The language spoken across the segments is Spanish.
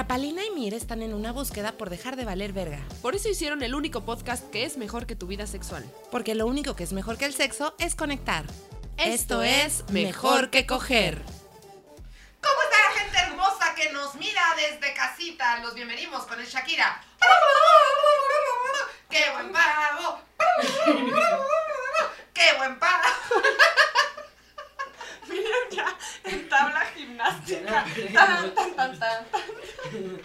La Palina y Mir están en una búsqueda por dejar de valer verga. Por eso hicieron el único podcast que es mejor que tu vida sexual. Porque lo único que es mejor que el sexo es conectar. Esto es Mejor que Coger. ¿Cómo está la gente hermosa que nos mira desde casita? Los bienvenimos con el Shakira. ¡Qué buen pavo! ¡Qué buen pavo! Miren ya en tabla gimnástica. Tan, tan, tan, tan.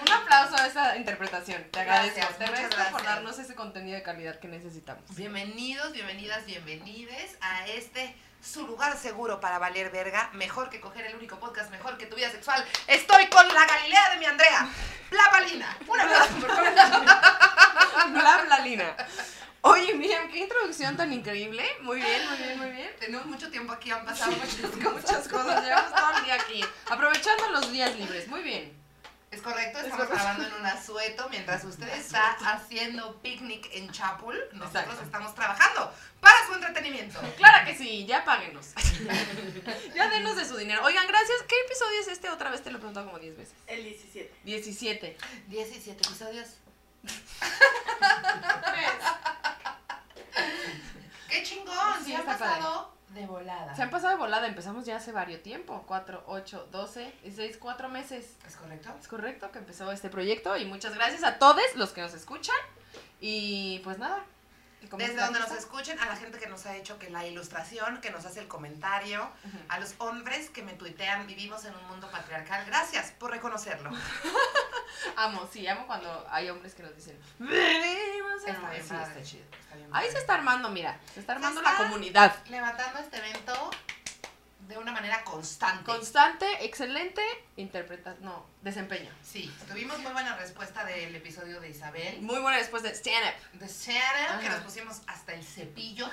Un aplauso a esa interpretación. Te agradezco. Gracias, Te agradezco por darnos ese contenido de calidad que necesitamos. Bienvenidos, bienvenidas, bienvenides a este su lugar seguro para valer verga. Mejor que coger el único podcast, mejor que tu vida sexual. Estoy con la Galilea de mi Andrea, la Palina. Un aplauso, por favor. Bla, bla, Lina. Oye, miren, qué introducción tan increíble. Muy bien, muy bien, muy bien. Tenemos mucho tiempo aquí, han pasado muchas cosas. Muchas cosas, llevamos todo el día aquí. Aprovechando los días libres. Muy bien. Es correcto, Es estamos grabando en un asueto mientras usted está haciendo picnic en Chapul. Nosotros Exacto. estamos trabajando para su entretenimiento. Claro que sí, ya páguenos. ya denos de su dinero. Oigan, gracias. ¿Qué episodio es este? Otra vez te lo he preguntado como 10 veces. El 17. 17. 17 episodios. ¡Qué chingón! Sí, Se ha está pasado de volada. Se han pasado de volada, empezamos ya hace varios tiempo. 4, 8, 12, 16, 4 meses. ¿Es correcto? Es correcto que empezó este proyecto y muchas gracias a todos los que nos escuchan. Y pues nada. Desde donde nos escuchen, a la gente que nos ha hecho que la ilustración, que nos hace el comentario, a los hombres que me tuitean, vivimos en un mundo patriarcal. Gracias por reconocerlo. Amo, sí, amo cuando hay hombres que nos dicen. "Vivimos en Está un-". bien Sí, está chido. Está bien Ahí padre. se está armando, mira. Se está armando está- la comunidad. Levantando este evento constante. Constante, excelente, interpreta, no, desempeño. Sí, tuvimos muy buena respuesta del episodio de Isabel, Muy buena después de stand up. de Shannon, que Ajá. nos pusimos hasta el cepillo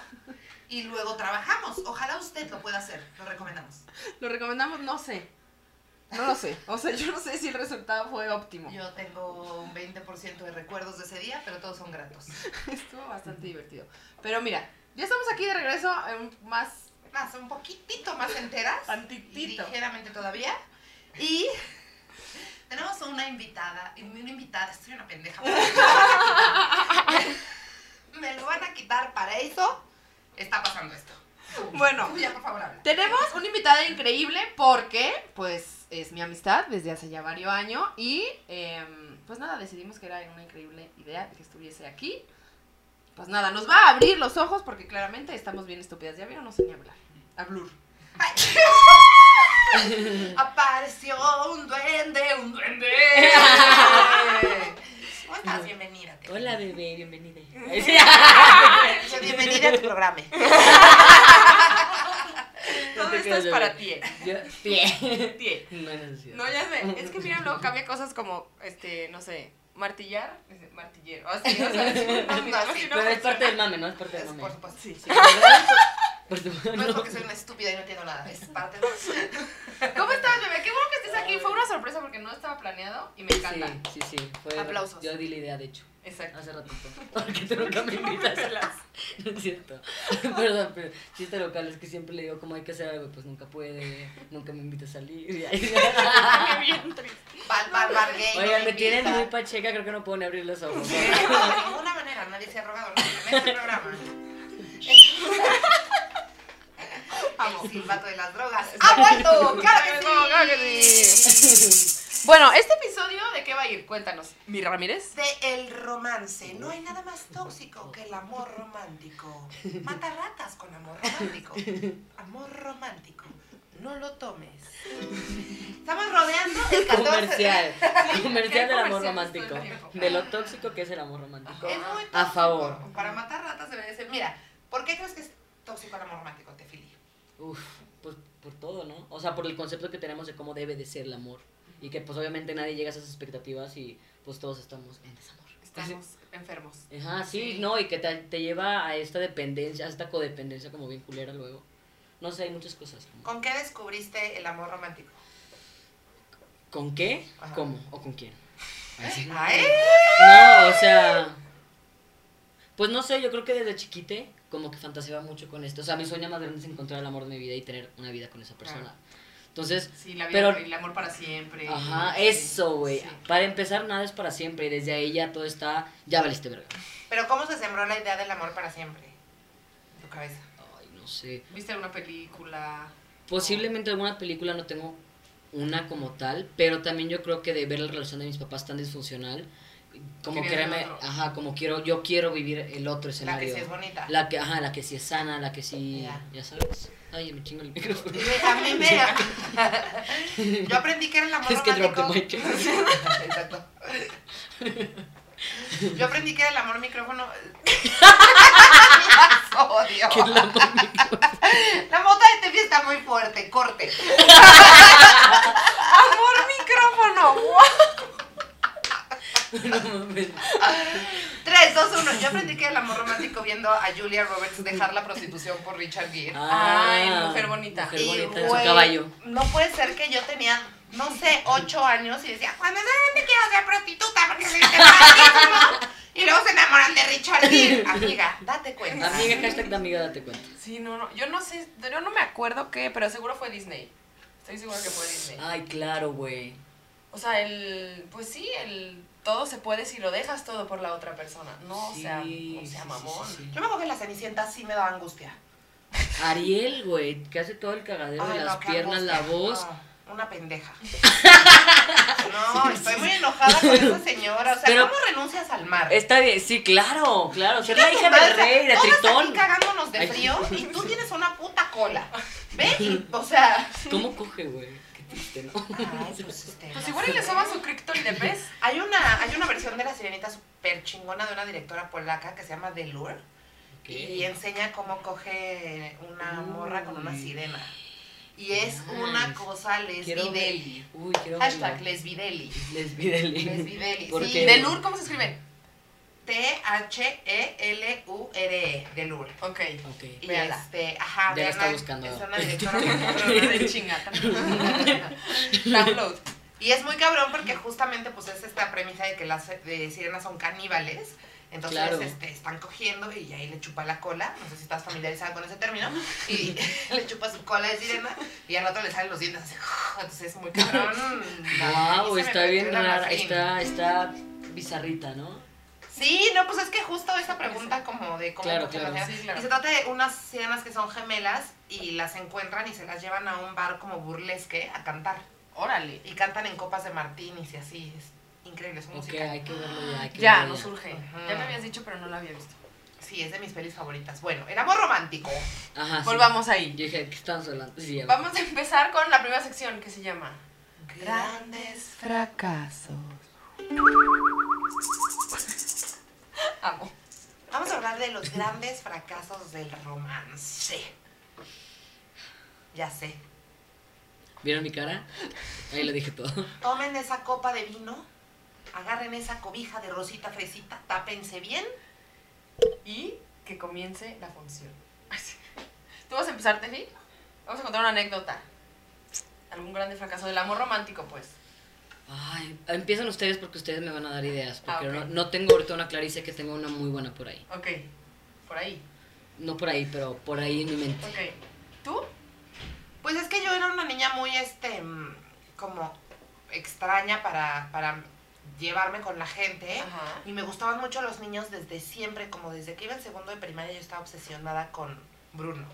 y luego trabajamos. Ojalá usted lo pueda hacer, lo recomendamos. Lo recomendamos, no sé. No lo sé. O sea, yo no sé si el resultado fue óptimo. Yo tengo un 20% de recuerdos de ese día, pero todos son gratos. Estuvo bastante divertido. Pero mira, ya estamos aquí de regreso en más Más, un poquitito más enteras. Tantitito. ligeramente todavía. Y tenemos una invitada, una invitada, estoy una pendeja. Me lo van a quitar para eso. Está pasando esto. Bueno, Tú ya, por favor, habla. tenemos una invitada increíble porque, pues, es mi amistad desde hace ya varios años y, em, pues nada, decidimos que era una increíble idea que estuviese aquí. Pues nada, nos va a abrir los ojos porque claramente estamos bien estúpidas. Ya vieron, no sé ni hablar. Hablar. Apareció un duende, un duende. ¿Cómo estás? Bienvenida. te- Hola, bebé, bienvenida. Bienvenida a tu programa. Todo esto es para ti. Yo, pie. Tie. No. No, ya sé. Es que mira, luego cambia cosas como, este, no sé, martillar, martillero. Así, o sea, es un No, así Pero es parte del mame, ¿no? Es parte del por mame. supuesto. Sí, sí. Por supuesto. No es porque soy una estúpida y no entiendo nada. Es parte de. ¿Cómo estás, bebé? Qué bueno que estés aquí. Fue una sorpresa porque no estaba planeado y me encanta. Sí, sí, sí. Fue, Aplausos. Yo di la idea, de hecho. Exacto. Hace ratito. Porque tú nunca me invitas. No es cierto. Perdón, pero chiste local es que siempre le digo cómo hay que hacer algo, pues nunca puede, nunca me invita a salir. y ahí- bien triste. Bar, bar, bar gay. no Oigan, me tienen muy pacheca, creo que no puedo ni abrir los ojos. De ninguna manera, nadie se ha nunca en este programa. El silbato de las drogas. ¡Ha vuelto! ¡Claro que sí! Bueno, este episodio, ¿de qué va a ir? Cuéntanos. ¿Mi Ramírez? De el romance. No hay nada más tóxico que el amor romántico. Mata ratas con amor romántico. Amor romántico. No lo tomes. Estamos rodeando el 14 Comercial. Comercial del amor romántico. De lo tóxico que es el amor romántico. Es muy A tóxico. favor. Para matar ratas debe de ser. Mira, ¿por qué crees que es tóxico el amor romántico, Tefili? Uf, pues por todo, ¿no? O sea, por el concepto que tenemos de cómo debe de ser el amor. Y que pues obviamente nadie llega a esas expectativas y pues todos estamos en desamor. Estamos enfermos. Ajá, sí, Sí. no, y que te, te lleva a esta dependencia, a esta codependencia como bien culera luego. No sé, hay muchas cosas. como- ¿Con qué descubriste el amor romántico? ¿Con qué? Ajá. ¿Cómo? ¿O con quién? Ay, sí. ¡Ay! No, o sea. Pues no sé, yo creo que desde chiquite como que fantaseaba mucho con esto. O sea, mi sueño más grande es encontrar el amor de mi vida y tener una vida con esa persona. Entonces, Sí, la vida, Pero- el amor para siempre. ajá, Sí, eso, güey. sí. Para empezar, nada es para siempre. Y desde ahí ya todo está. Ya valiste verga. Pero ¿cómo se sembró la idea del amor para siempre? En tu cabeza. Ay, no sé. ¿Viste alguna película? Posiblemente alguna película no tengo una como tal, pero también yo creo que de ver la relación de mis papás tan disfuncional, como otro. ajá, como quiero, yo quiero vivir el otro La escenario. que sí es bonita. La que, ajá, la que sí es sana, la que sí, Ya. ya sabes. Ay, me chingo el micrófono. A mí me... Yo aprendí que era el amor Es. Exacto. Yo aprendí que era el amor micrófono. Las odio. Que la mami- La mota de Tefi está muy fuerte, corte. amor micrófono. no mames. 3, 2, 1. Yo aprendí que era el amor romántico viendo a Julia Roberts dejar la prostitución por Richard Gere. Ay, mujer bonita. Mujer Y, bonita, su caballo. No puede ser que yo tenía, no sé, ocho años y decía, cuando grande quiero ser prostituta porque soy padrísimo. Y luego se enamoran de Richard Gere. Amiga, date cuenta. Amiga, hashtag de amiga, date cuenta. Sí, no, no. Yo no sé, yo no me acuerdo qué, pero seguro fue Disney. Estoy segura que fue Disney. Ay, claro, güey. O sea, el. Pues sí, el. Todo se puede si lo dejas todo por la otra persona. No, Sí, o sea, o sea, mamón. sí, sí. Yo me acuerdo que la Cenicienta sí me daba angustia. Ariel, güey, que hace todo el cagadero de las no, piernas, la voz. No, una pendeja. No, estoy muy enojada con esa señora. O sea, Pero- ¿cómo renuncias al mar? Está bien, sí, claro, claro. Ser la hija madre, del rey, de Tritón. aquí cagándonos de Ay. frío y tú tienes una puta cola. ¿Ve? O sea... ¿Cómo coge, güey? Triste, ¿no? Ay, pues, este, Pues igual y le soba su Crypton de pez. Hay una, hay una versión de La Sirenita súper chingona de una directora polaca que se llama The Lure Ok. y enseña cómo coge una morra con una sirena. Y es una cosa lesbideli. Uy, quiero Hashtag lesbideli. Lesbideli. Lesbideli. ¿Por sí, qué? ¿De Lur cómo se escribe? T-H-E-L-U-R-E. The Lure. Ok. Ok. Y Véala. este, ajá, Ya la está buscando. Es una directora De chinga. Download. Y es muy cabrón porque justamente pues es esta premisa de que las de sirenas son caníbales. Entonces Claro. este, están cogiendo y ahí le chupa la cola. No sé si estás familiarizada con ese término. Y le chupa su cola de sirena y al otro le salen los dientes así. Entonces es muy cabrón. Wow, está bien rara, está, está bizarrita, ¿no? Sí, no, pues es que justo esa pregunta como de cómo Claro, claro. Sí. Y se trata de unas sirenas que son gemelas y las encuentran y se las llevan a un bar como burlesque a cantar. Órale. Y cantan en copas de martinis y así. Es increíble, su Ok, música. hay que verlo ya. hay que Ya, verlo nos surge. Ajá. Ya me habías dicho, pero no lo había visto. Sí, es de mis pelis favoritas. Bueno, el amor romántico. Ajá, sí. Volvamos ahí. Yo dije, ¿qué estamos hablando? Sí. Vamos a empezar con la primera sección que se llama Grandes. fracasos. De los grandes fracasos del romance. Ya sé. ¿Vieron mi cara? Ahí lo dije todo. Tomen esa copa de vino, agarren esa cobija de rosita fresita, tápense bien. Y que comience la función. ¿Tú vas a empezar, Tefi? Vamos a contar una anécdota. Algún grande fracaso del amor romántico, pues. Ay, empiezan ustedes porque ustedes me van a dar ideas. Porque Ah, no, no tengo ahorita una clara y sé que tengo una muy buena por ahí. Ok. Por ahí. No por ahí, pero por ahí en mi mente. Ok. ¿Tú? Pues es que yo era una niña muy, este, mm, como extraña para, para llevarme con la gente. Ajá. Y me gustaban mucho los niños desde siempre, como desde que iba en segundo de primaria yo estaba obsesionada con Bruno.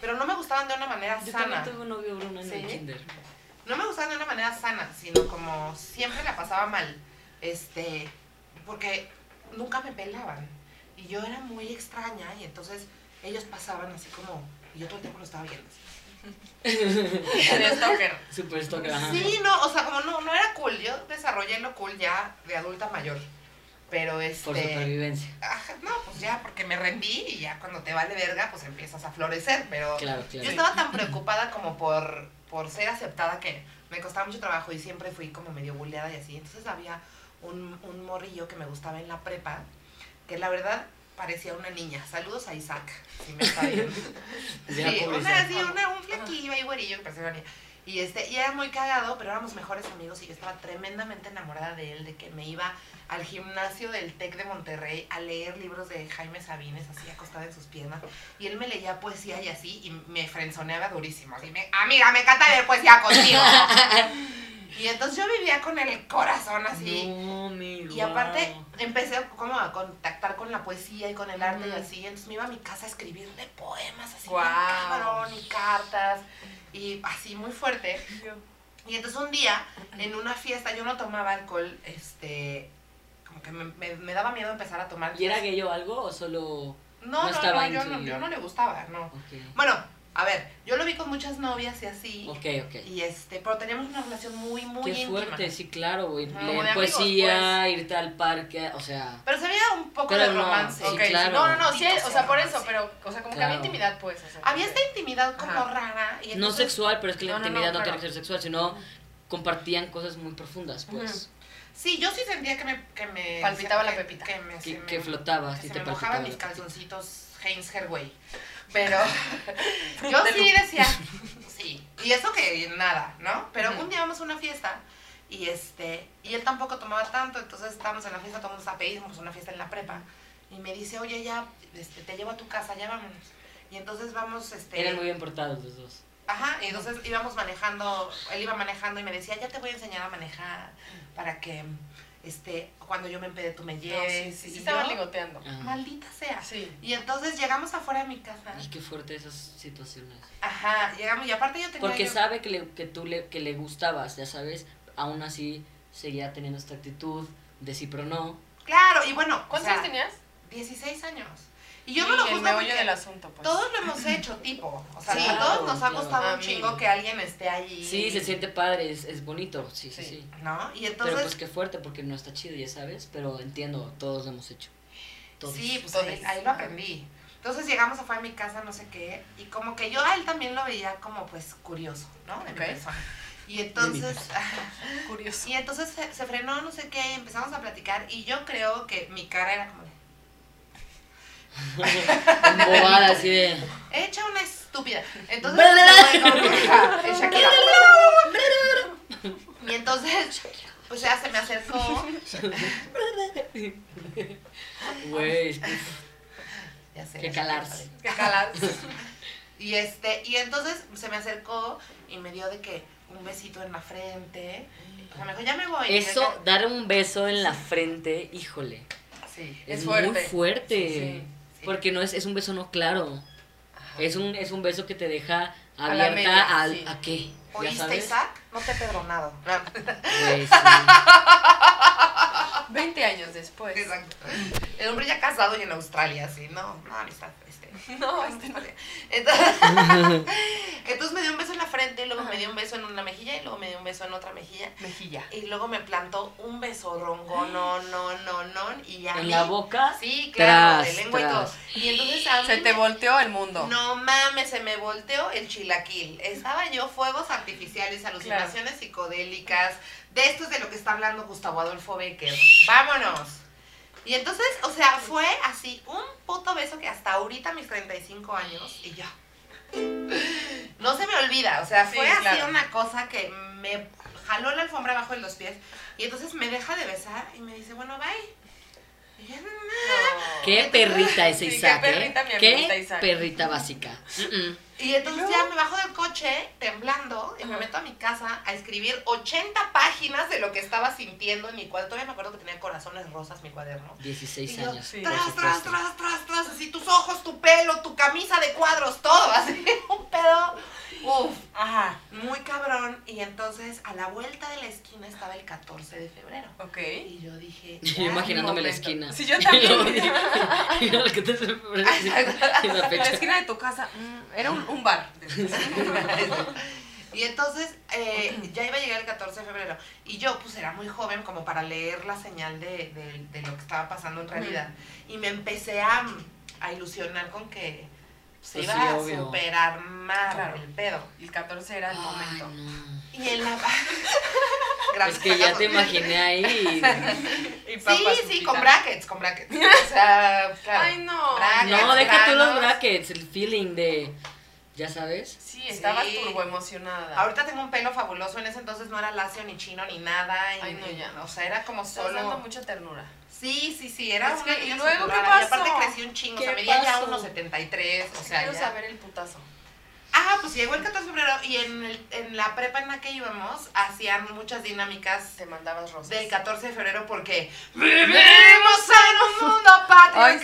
Pero no me gustaban de una manera Yo sana. también tuve un novio Bruno en el ¿Sí? kinder. No me gustaban de una manera sana, sino como siempre la pasaba mal. Este, porque nunca me pelaban. Y yo era muy extraña y entonces ellos pasaban así como, y yo todo el tiempo lo estaba viendo. Eres stalker. Super stalker, ajá. Sí, no, o sea, como no, no era cool. Yo desarrollé lo cool ya de adulta mayor. Pero este. Por supervivencia. Ajá, no, pues ya, porque me rendí y ya cuando te vale verga, pues empiezas a florecer. Pero Claro, yo estaba tan preocupada como por, por ser aceptada que me costaba mucho trabajo y siempre fui como medio bulleada y así. Entonces había un, un morrillo que me gustaba en la prepa, que la verdad parecía una niña. Saludos a Isaac, si me está viendo. Sí, una, así, una, un flequillo y güerillo que parecía una niña. Y, este, y era muy cagado, pero éramos mejores amigos y yo estaba tremendamente enamorada de él, de que me iba al gimnasio del TEC de Monterrey a leer libros de Jaime Sabines, así acostada en sus piernas. Y él me leía poesía y así, y me frenzoneaba durísimo. Así, me, amiga, me encanta leer poesía contigo. y entonces yo vivía con el corazón así. No, mi Y aparte empecé como a contactar con la poesía y con el arte y así. Entonces me iba a mi casa a escribirle poemas así, bien cabrón, y cartas, y así muy fuerte. Y entonces un día, en una fiesta, yo no tomaba alcohol, este, como que me, me- me daba miedo empezar a tomar. ¿Y era gay o algo o solo.? No, no no, no, yo no, yo no le gustaba, no. Ok. Bueno, a ver, yo lo vi con muchas novias y así. Ok, ok. Y este, pero teníamos una relación muy, muy Qué íntima. fuerte, sí, claro, güey. De Leer amigos, poesía, irte al parque, o sea. Pero se veía un poco Pero de no, romance. sí, Ok, claro. No, no, no, sí, o sea, por eso, pero, o sea, como que Claro. había intimidad, pues. O sea, Había esta intimidad como Ajá. rara. Y No entonces- sexual, pero es que la No, no, no, intimidad no, claro. tiene que ser sexual, sino compartían cosas muy profundas, pues. Sí, yo sí sentía que me... Que me Palpitaba que- la pepita. Que, me, se Que, me- que flotabas que y se te me mojaban mis calzoncitos Heinz Herway. Pero yo sí decía, sí. Y eso que nada, ¿no? Pero un día vamos a una fiesta y este y él tampoco tomaba tanto, entonces estábamos en la fiesta, tomamos a pedimos una fiesta en la prepa. Y me dice, oye, ya, este, te llevo a tu casa, ya vámonos. Y entonces vamos, este... Eran muy bien portados los dos. Ajá, y entonces íbamos manejando, él iba manejando y me decía, ya te voy a enseñar a manejar para que, este, cuando yo me empede tú me No, sí, lleves. sí, Y sí, yo, estaban ligoteando. Maldita sea. Sí. Y entonces llegamos afuera de mi casa. Y qué fuerte esas situaciones. Ajá, llegamos y aparte yo tenía Porque yo- sabe que, le, que tú le, que le gustabas, ya sabes, aún así seguía teniendo esta actitud de sí pero no. Claro, y bueno, o ¿Cuántos sea, años tenías? 16 años. Y yo Sí, no lo el juzgo meollo porque del asunto, pues. todos lo hemos hecho, tipo. O sea, Sí, a todos claro, nos ha claro. A un mí. chingo que alguien esté allí. Sí, se siente padre, es, es bonito, sí, sí, Sí. sí. ¿No? Y Pero entonces... pues qué fuerte porque no está chido, ya sabes, pero entiendo, todos lo hemos hecho. Todos. Sí, pues Todos. ahí, ahí lo aprendí. Entonces llegamos afuera de mi casa, no sé qué, y como que yo a él también lo veía como pues curioso, ¿no? De Ok. mi persona. Y entonces, Curioso. y entonces se, se frenó, no sé qué, y empezamos a platicar, y yo creo que mi cara era como de, Embobada así de. hecha una estúpida. Entonces, que, Shakira. Y entonces, pues ya se me acercó, Güey, que- ya sé. Que calarse. ¿Qué calas? Y este, y entonces se me acercó y me dio de que un besito en la frente. O sea, me dijo, ya me voy. Eso, yo- dar un beso en la frente, híjole. Sí. Es, Es muy fuerte. fuerte. Sí, sí. Porque no es, es un beso no claro. Es un, es un beso que te deja A abierta media, al, sí. a qué. ¿Ya ¿Oíste, sabes? Isaac? No te he perdonado. Güey, sí. 20 años después. Exacto. El hombre ya casado y en Australia, sí. No, no, amistad. Este. No, este no. Entonces, entonces me dio un beso en la frente, luego me dio un beso en una mejilla y luego me dio un beso en otra mejilla. Mejilla. Y luego me plantó un beso rongo, no, no, no, no. Y a En mí- la boca. Sí, claro, Tras, de lengua y todo. Y entonces a mí Se te me- volteó el mundo. No mames, se me volteó el chilaquil. Estaba yo fuegos artificiales, alucinaciones psicodélicas. De esto es de lo que está hablando Gustavo Adolfo Becker. Vámonos. Y entonces, o sea, fue así un puto beso que hasta ahorita, mis 35 años, y yo. No se me olvida, o sea, Sí, fue así claro. una cosa que me jaló la alfombra abajo de los pies. Y entonces me deja de besar y me dice, bueno, bye. Y yo, No. Qué perrita ese Sí, qué Isaac, perrita, ¿eh? mi Qué Isaac. perrita básica. Mm-mm. Y entonces ¿Y ya me bajo del coche temblando y me meto a mi casa a escribir 80 páginas de lo que estaba sintiendo en mi cuaderno. Todavía me acuerdo que tenía corazones rosas mi cuaderno. 16 Y yo, años. sí. Tras, tras, tras, tras, tras, así tus ojos, tu pelo, tu camisa de cuadros, todo, así, un pedo, uf, Ajá. muy cabrón. Y entonces a la vuelta de la esquina estaba el 14 de febrero. Ok. Y yo dije, Yo imaginándome la esquina. Sí, yo también. Te sorprende, sí, y la En la fecha. esquina de tu casa. mm, Era un, un bar. Y entonces eh, ya iba a llegar el 14 de febrero. Y yo pues era muy joven como para leer la señal de, de- de lo que estaba pasando en realidad. Y me empecé a, a ilusionar con que se Pues iba sí, a obvio. superar más Claro. el pedo. Y el 14 era el Ay, momento. no. Y en la... Es Gracias, que ya te imaginé ahí. Y Sí, sí, con brackets, con brackets. O sea, claro. Ay, no. Brackets, No, deja tú los brackets, el feeling de. Ya sabes. Sí, estabas Sí. turbo emocionada. Ahorita tengo un pelo fabuloso, en ese entonces no era lacio ni chino ni nada. Y, Ay, no, ya. O sea, era como Estás dando solo... mucha ternura. Sí, sí, sí, era Es una que, ¿y luego qué superrara. Y aparte pasó? crecí un chingo, o sea, ¿Qué medía ya pasó? unos 73, o sea, Quiero ya. saber el putazo. Ah, pues llegó el 14 de febrero y en, el- en la prepa en la que íbamos hacían muchas dinámicas Te mandabas rosas. del 14 de febrero porque vivimos en un mundo patriarcal.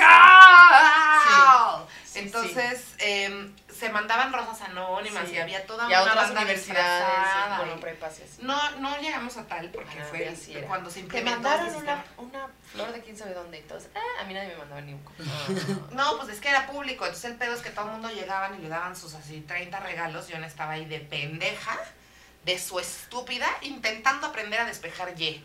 Sí, sí, Entonces em, se mandaban rosas anónimas Sí. y había toda y a una otras banda universidades, disfrazada bueno, y- prepas y así. No, no llegamos a tal porque Ah, fue así era. cuando se Te mandaron una, una flor de quién sabe dónde y todos. Ah, a mí nadie me mandaba ni un copo. No, pues es que era público, entonces el pedo es que todo el mundo llegaban y le daban sus así 30 regalos yo estaba ahí de pendeja, de su estúpida, intentando aprender a despejar Y.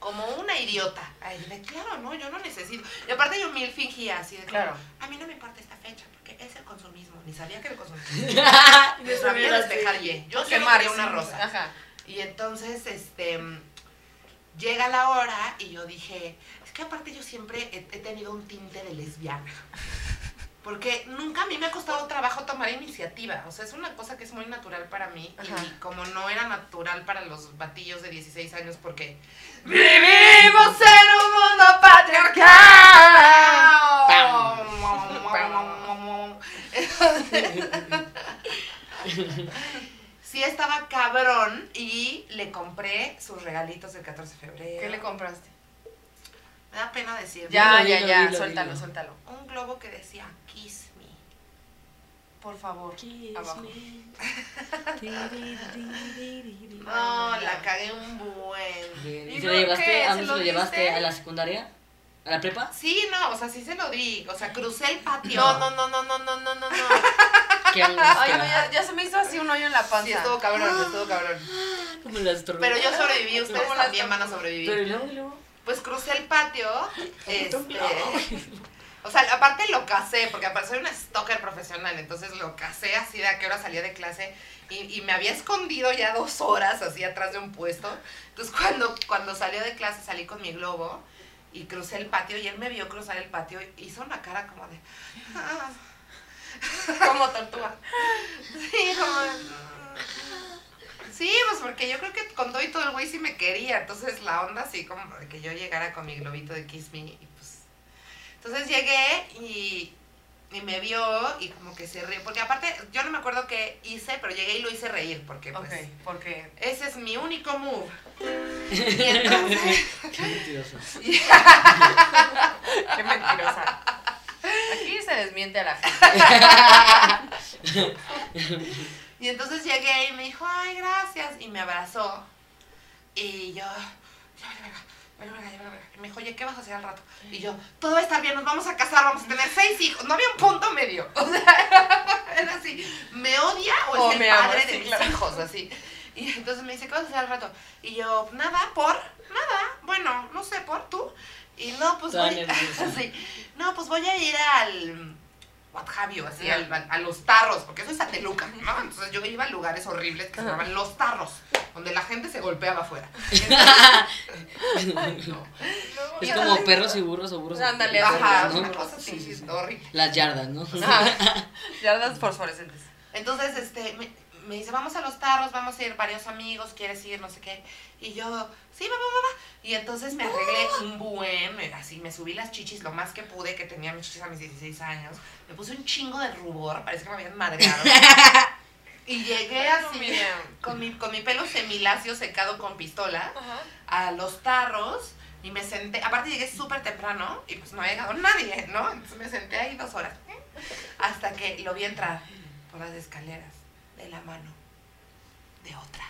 Como una idiota. Ay, de claro, no, yo no necesito. Y aparte yo mil fingía así de Claro. A mí no me importa esta fecha porque es el consumismo. Ni sabía que consumismo. Yo Yo sabía despejar Y. Yo quería una rosa. Ajá. Y entonces, este, llega la hora y yo dije, es que aparte yo siempre he, he tenido un tinte de lesbiana. Porque nunca a mí me ha costado trabajo tomar iniciativa. O sea, es una cosa que es muy natural para mí. Ajá. Y como no era natural para los batillos de 16 años porque vivimos en un mundo patriarcal. Sí estaba cabrón y le compré sus regalitos del 14 de febrero. ¿Qué le compraste? Me da pena decir. Ya, Dilo, ya, dilo, ya. dilo, suéltalo, dilo. suéltalo. Un globo que decía Kiss Me. Por favor. Abajo. No, la cagué un buen. Bien. ¿Y ¿Y se lo llevaste, lo lo llevaste? ¿A la secundaria? ¿A la prepa? Sí, no, o sea, sí se lo di. O sea, crucé el patio. No, no, no, no, no, no, no, no. Qué angustia. Ay, no, ya, ya, se me hizo así un hoyo en la panza. Sí, estuvo cabrón, ah. estuvo cabrón. Como las Pero yo sobreviví, ustedes también van a sobrevivir. Pero luego, luego. Pues crucé el patio. Este, o sea, aparte lo casé, porque aparte soy una stalker profesional, entonces lo casé así de a qué hora salía de clase y, y, me había escondido ya dos horas así atrás de un puesto. Entonces cuando, cuando salió de clase salí con mi globo y crucé el patio y él me vio cruzar el patio y hizo una cara como de... "Ah". Como tortuga. Sí, como Sí, pues porque yo creo que con todo y todo el güey sí me quería. Entonces la onda así como de que yo llegara con mi globito de Kiss Me y pues. Entonces llegué y, y me vio y como que se rió. Porque aparte, yo no me acuerdo qué hice, pero llegué y lo hice reír. Porque pues. Porque. Ese es mi único move. Y entonces. Qué mentiroso. Qué mentirosa. Aquí se desmiente a la gente. Y entonces llegué y me dijo, ay, gracias. Y me abrazó. Y yo, Y me dijo, oye, ¿qué vas a hacer al rato? Y yo, todo va a estar bien, nos vamos a casar, vamos a tener seis hijos. No había un punto medio. O sea, era así, ¿me odia o es el ama, padre sí, de mis claro. hijos? Así. Y entonces me dice, ¿qué vas a hacer al rato? Y yo, nada, ¿por? Nada, bueno, no sé, ¿por tú? Y no, pues voy, sí. no, pues voy a ir al what have you, así, al- a los tarros, porque eso es Sateluca, ¿no? Entonces yo iba a lugares horribles que se llamaban los tarros, donde la gente se golpeaba afuera. No. Es como perros y burros o burros. y Ándale, perros, Ajá, ¿no? una cosa así, Sí, sí, sí. horrible. Las yardas, ¿no? Ajá. Yardas fosforescentes. Entonces, este, me, me dice, vamos a los tarros, vamos a ir varios amigos, ¿quieres ir? No sé qué. Y yo, sí, va, va, va, va. Y entonces me arreglé un buen, así, me subí las chichis lo más que pude, que tenía mis chichis a mis 16 años. Me puse un chingo de rubor, parece que me habían madreado. y llegué así, con mi, con mi pelo semilacio secado con pistola, Ajá. a los tarros. Y me senté, aparte llegué súper temprano y pues no había llegado nadie, ¿no? Entonces me senté ahí dos horas. Hasta que lo vi entrar por las escaleras de la mano de otra.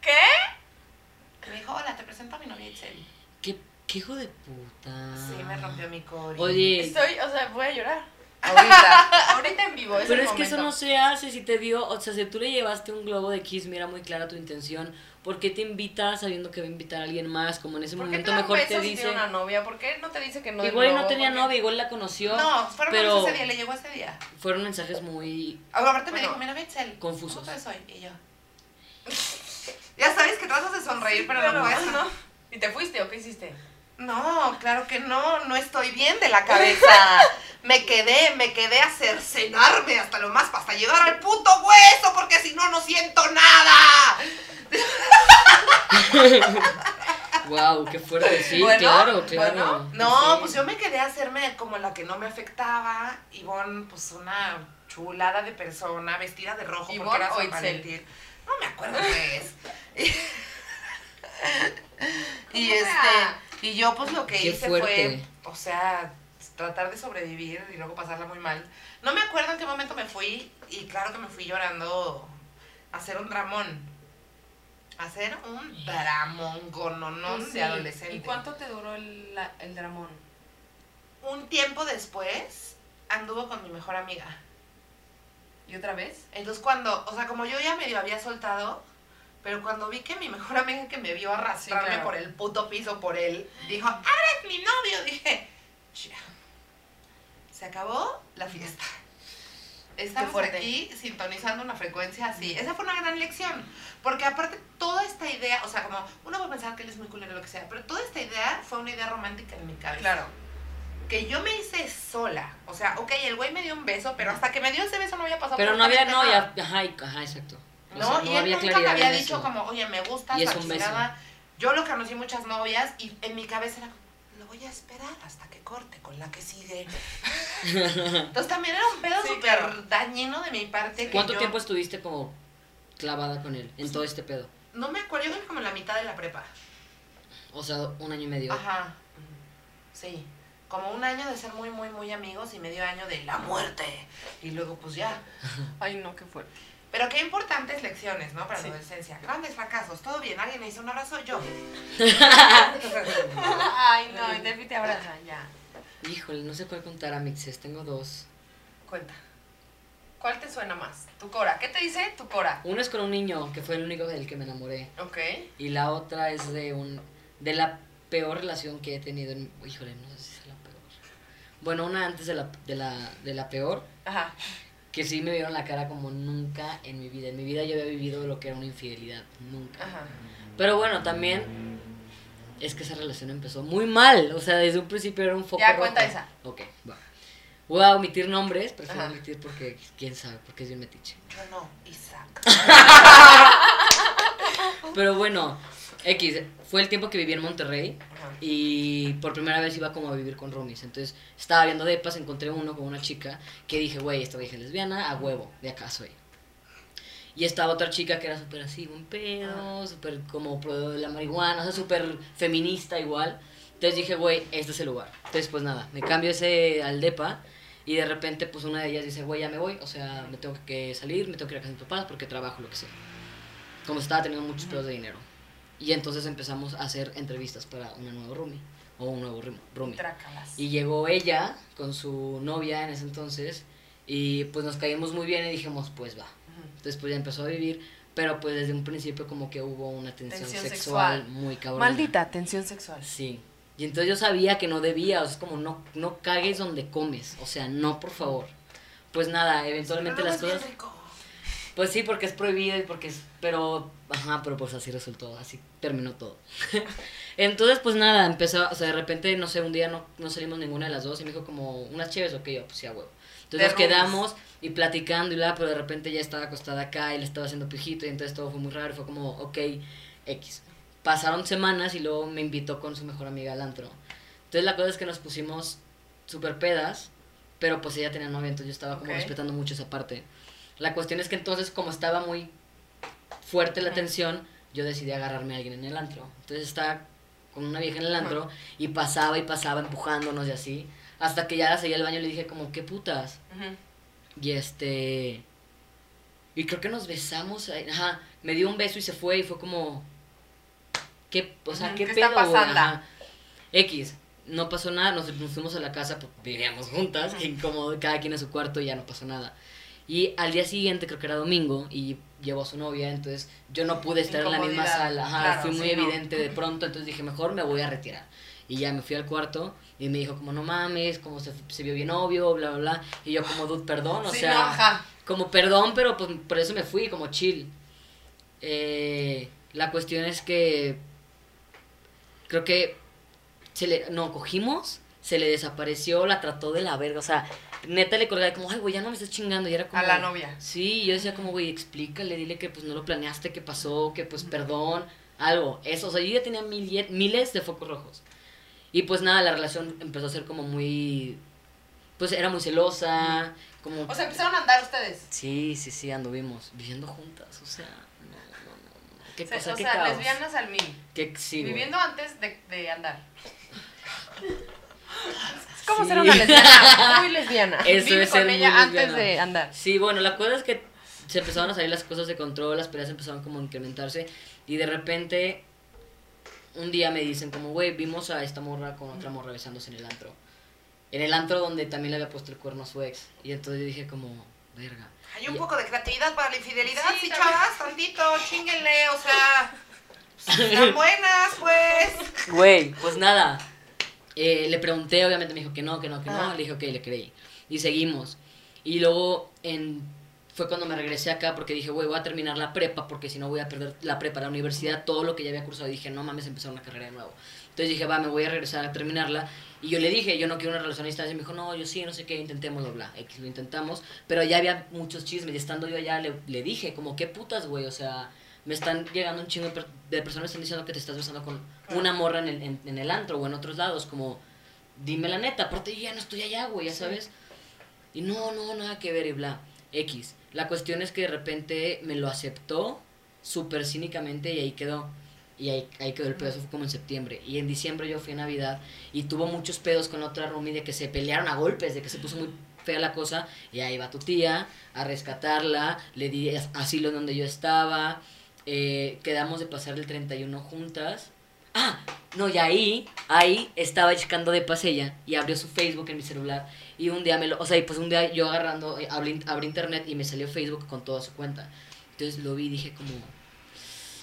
¿Qué? Me dijo, hola, te presento a mi novia Itzel. ¿Qué, qué hijo de puta. Sí, me rompió mi core. Oye, Estoy, o sea, voy a llorar. Ahorita. Ahorita en vivo. Es pero el es que eso no se hace si te dio, o sea, si tú le llevaste un globo de Kiss, mira muy clara tu intención. ¿Por qué te invita sabiendo que va a invitar a alguien más? Como en ese ¿Por qué momento te mejor te si dice. tiene una novia? ¿Por qué no te dice que no? igual no tenía novia, igual la conoció. No, fueron pero- ese día, le llegó ese día. Fueron mensajes muy. Aparte me Bueno, dijo, mi novia Itzel. confusos. ¿Cómo te soy? Y yo. ya sabes que tratas de sonreír, pero, Pero no puedes. no. ¿Y te fuiste o qué hiciste? No, claro que no, no estoy bien de la cabeza. Me quedé, me quedé a cercenarme hasta lo más, hasta llegar al puto hueso, porque si no, no siento nada. Wow, qué fuerte. Sí, Bueno, claro, claro. bueno. No, Sí. pues yo me quedé a hacerme como la que no me afectaba. Ivonne, pues una chulada de persona, vestida de rojo ¿Ivonne porque era San? Valentín. No me acuerdo qué es. y ¿Cómo este, y yo pues lo que Qué hice fuerte. fue, o sea, tratar de sobrevivir y luego pasarla muy mal. No me acuerdo en qué momento me fui y claro que me fui llorando a hacer un dramón. Hacer un dramón gononón Sí. de adolescente. ¿Y cuánto te duró el, la- el dramón? un tiempo después anduvo con mi mejor amiga. ¿Y otra vez? Entonces cuando, o sea, como yo ya medio había soltado, pero cuando vi que mi mejor amiga que me vio arrastrarme Sí, claro. por el puto piso por él, dijo, ahora es mi novio, dije, se acabó la fiesta. Estamos fuerte. aquí sintonizando una frecuencia así. Esa fue una gran lección. Porque aparte, toda esta idea, o sea, como uno puede pensar que él es muy culero o lo que sea, pero toda esta idea fue una idea romántica en mi cabeza Claro. que yo me hice sola. O sea, ok, el güey me dio un beso, pero hasta que me dio ese beso no había pasado Pero no había, no, absolutamente ya, ajá, ajá, exacto. O. No, sea, y él nunca me había dicho eso. como, oye, me gustas, Y es un beso. Yo lo conocí muchas novias y en mi cabeza era como, voy a esperar hasta que corte con la que sigue. Entonces también era un pedo Sí, súper claro. dañino de mi parte. que ¿Cuánto yo- tiempo estuviste como clavada con él en todo este pedo? No me acuerdo, yo creo que como la mitad de la prepa. O sea, un año y medio. Ajá. Sí. Como un año de ser muy, muy, muy amigos y medio año de la muerte. Y luego, pues ya. Ay, no, qué fuerte. Pero qué importantes lecciones, ¿no? Para Sí. la adolescencia. Grandes fracasos. Todo bien. Alguien me hizo un abrazo. Yo. Ay, no, y Debbie te abraza, ya. Híjole, no sé cuál contar, Amixes. Tengo dos. Cuenta. ¿Cuál te suena más? Tu Cora. ¿Qué te dice tu Cora? Una es con un niño, que fue el único del que me enamoré. Ok. Y la otra es de un de la peor relación que he tenido en... Híjole, no sé si es la peor. Bueno, una antes de la, de la, de la peor, Ajá. Que sí me vieron la cara como nunca en mi vida. En mi vida yo había vivido lo que era una infidelidad. Nunca. Ajá. Pero bueno, también es que esa relación empezó muy mal. O sea, desde un principio era un foco Ya, rojo. cuenta esa. Ok, va. Voy a omitir nombres, prefiero Ajá. omitir porque quién sabe, porque es bien metiche. Yo no. Isaac. Pero bueno, X, fue el tiempo que viví en Monterrey. Y por primera vez iba como a vivir con roomies. Entonces estaba viendo depas, encontré uno con una chica que dije, güey, esta vieja es lesbiana, a huevo, de acá soy. Y estaba otra chica que era súper así, buen pedo, súper como pro de la marihuana, o sea, súper feminista igual. Entonces dije, güey, este es el lugar. Entonces, pues nada, me cambio ese al depa y de repente, pues una de ellas dice, güey, ya me voy, o sea, me tengo que salir, me tengo que ir a casa de mis papás porque trabajo, lo que sea. Como estaba teniendo muchos pedos de dinero. Y entonces empezamos a hacer entrevistas para una nueva roomie, o un nuevo room- roomie. Trácalas. Y llegó ella con su novia en ese entonces y pues nos caímos muy bien y dijimos, pues va. Ujú. Entonces pues ya empezó a vivir, pero pues desde un principio como que hubo una tensión, Tensión sexual, sexual. muy cabrón. Maldita tensión sexual. Sí. Y entonces yo sabía que no debía, o sea, es como no, no cagues donde comes, o sea, no, por favor. Pues nada, eventualmente las cosas... rico. Pues sí, porque es prohibido y porque es... Pero, ajá, pero pues así resultó, así terminó todo. Entonces, pues nada, empezó, o sea, de repente, no sé, un día no, no salimos ninguna de las dos y me dijo como, unas chéves, ok, yo, pues sí, a huevo. Entonces nos quedamos y platicando y bla, pero de repente ya estaba acostada acá y le estaba haciendo pijito y entonces todo fue muy raro y fue como, ok, X. Pasaron semanas y luego me invitó con su mejor amiga al antro. Entonces la cosa es que nos pusimos súper pedas, pero pues ella tenía novia, entonces yo estaba como respetando mucho esa parte. La cuestión es que entonces, como estaba muy fuerte la tensión, yo decidí agarrarme a alguien en el antro. Entonces estaba con una vieja en el antro y pasaba y pasaba empujándonos y así. Hasta que ya la seguí al baño y le dije como, ¿qué putas? Y este... Y creo que nos besamos. Ajá, me dio un beso y se fue y fue como... ¿Qué, o sea, ¿qué, ¿qué pedo, está pasando? Ajá. X, no pasó nada, nos, nos fuimos a la casa, pues vivíamos juntas, y como cada quien a su cuarto y ya no pasó nada. Y al día siguiente, creo que era domingo, y llevó a su novia, entonces yo no pude estar en la misma sala, Ajá, claro, fui muy sí, no. evidente de pronto, entonces dije, mejor me voy a retirar. Y ya me fui al cuarto y me dijo como, no mames, como se, se vio bien obvio, bla, bla, bla. Y yo como, dude, perdón, o Sí, sea, no, ajá. como perdón, pero pues por eso me fui, como chill. Eh, la cuestión es que creo que se le, no, cogimos, se le desapareció, la trató de la verga, o sea, neta le colgaba como, ay, güey, ya no me estás chingando, y era como... A la novia. Sí, yo decía como, güey, explícale, dile que pues no lo planeaste, que pasó, que pues perdón, algo, eso, o sea, yo ya tenía mil- miles de focos rojos. Y pues nada, la relación empezó a ser como muy, pues era muy celosa, como... O sea, empezaron a andar ustedes. Sí, sí, sí, anduvimos viviendo juntas, o sea, no, no, no, no. Qué O sea, o qué sea, caos. lesbianas al mil. Qué- sí, güey. Viviendo antes de, de andar. Es como Sí. ser una lesbiana. Muy lesbiana. Eso Vive es con ser muy ella antes lesbiana. de andar. Sí, bueno, la cosa es que se empezaron a salir las cosas de control, las peleas empezaron como a incrementarse y de repente un día me dicen como, güey, vimos a esta morra con otra morra besándose en el antro. En el antro donde también le había puesto el cuerno a su ex. Y entonces yo dije como, verga. Hay un Y- poco de creatividad para la infidelidad, Sí, sí, chavas, tantito, chinguenle, o sea, están buenas, pues. Güey, pues nada. Eh, le pregunté, obviamente me dijo que no, que no, que no. Le dije, ok, le creí. Y seguimos. Y luego en, fue cuando me regresé acá porque dije, güey, voy a terminar la prepa porque si no voy a perder la prepa, la universidad, todo lo que ya había cursado. Y dije, no mames, empezar una carrera de nuevo. Entonces dije, va, me voy a regresar a terminarla. Y yo le dije, yo no quiero una relación a distancia. Y me dijo, no, yo sí, no sé qué, intentémoslo, bla. X, lo intentamos. Pero ya había muchos chismes. Y estando yo allá, le, le dije, como, qué putas, güey, o sea me están llegando un chingo de, per- de personas que están diciendo que te estás besando con una morra en el, en, en el antro o en otros lados, como, dime la neta, aparte yo ya no estoy allá, güey, ya sabes. Y no, no, nada que ver y bla. X. La cuestión es que de repente me lo aceptó súper cínicamente y ahí quedó. Y ahí, ahí quedó el pedo, eso fue como en septiembre. Y en diciembre yo fui a Navidad y tuvo muchos pedos con otra roomie de que se pelearon a golpes, de que se puso muy fea la cosa. Y ahí va tu tía a rescatarla, le di as- asilo donde yo estaba. Eh, quedamos de pasar el 31 juntas. Ah, no, y ahí, ahí estaba checando de paz ella y abrió su Facebook en mi celular. Y un día me lo, o sea, y pues un día yo agarrando, eh, abrí, abrí internet y me salió Facebook con toda su cuenta. Entonces lo vi y dije como...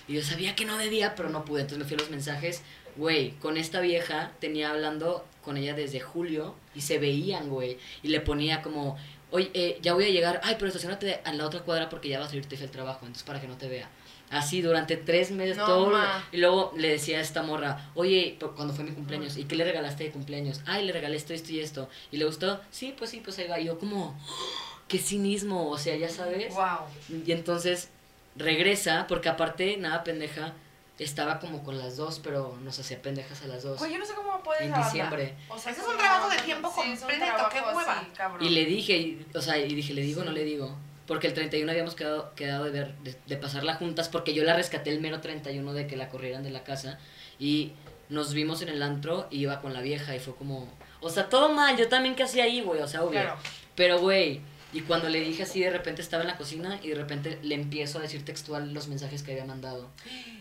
Y yo sabía que no debía, pero no pude. Entonces me fui a los mensajes. Güey, con esta vieja tenía hablando con ella desde julio y se veían, güey. Y le ponía como, oye, eh, ya voy a llegar. Ay, pero estacionate en la otra cuadra porque ya va a salir Tefe al trabajo, entonces para que no te vea. Así durante tres meses, No, todo. ma. Y luego le decía a esta morra, oye, cuando fue mi cumpleaños, ¿y qué le regalaste de cumpleaños? Ay, le regalé esto, esto y esto. ¿Y le gustó? Sí, pues sí, pues ahí va. Y yo como, qué cinismo, o sea, ya sabes. Wow. Y entonces regresa, porque aparte, nada pendeja, estaba como con las dos, pero nos hacía pendejas a las dos. Güey, yo no sé cómo puedes En hablar. diciembre. O sea, Ese es un trabajo de tiempo Sí, completo, qué hueva. Y le dije, y- o sea, y dije, ¿le digo o no le digo? Porque el 31 habíamos quedado, quedado de ver, de, de pasarla juntas, porque yo la rescaté el mero 31 de que la corrieran de la casa. Y nos vimos en el antro y iba con la vieja y fue como, o sea, todo mal, yo también que hacía ahí, güey, o sea, obvio. Claro. Pero, güey, y cuando le dije así, de repente estaba en la cocina y de repente le empiezo a decir textual los mensajes que había mandado.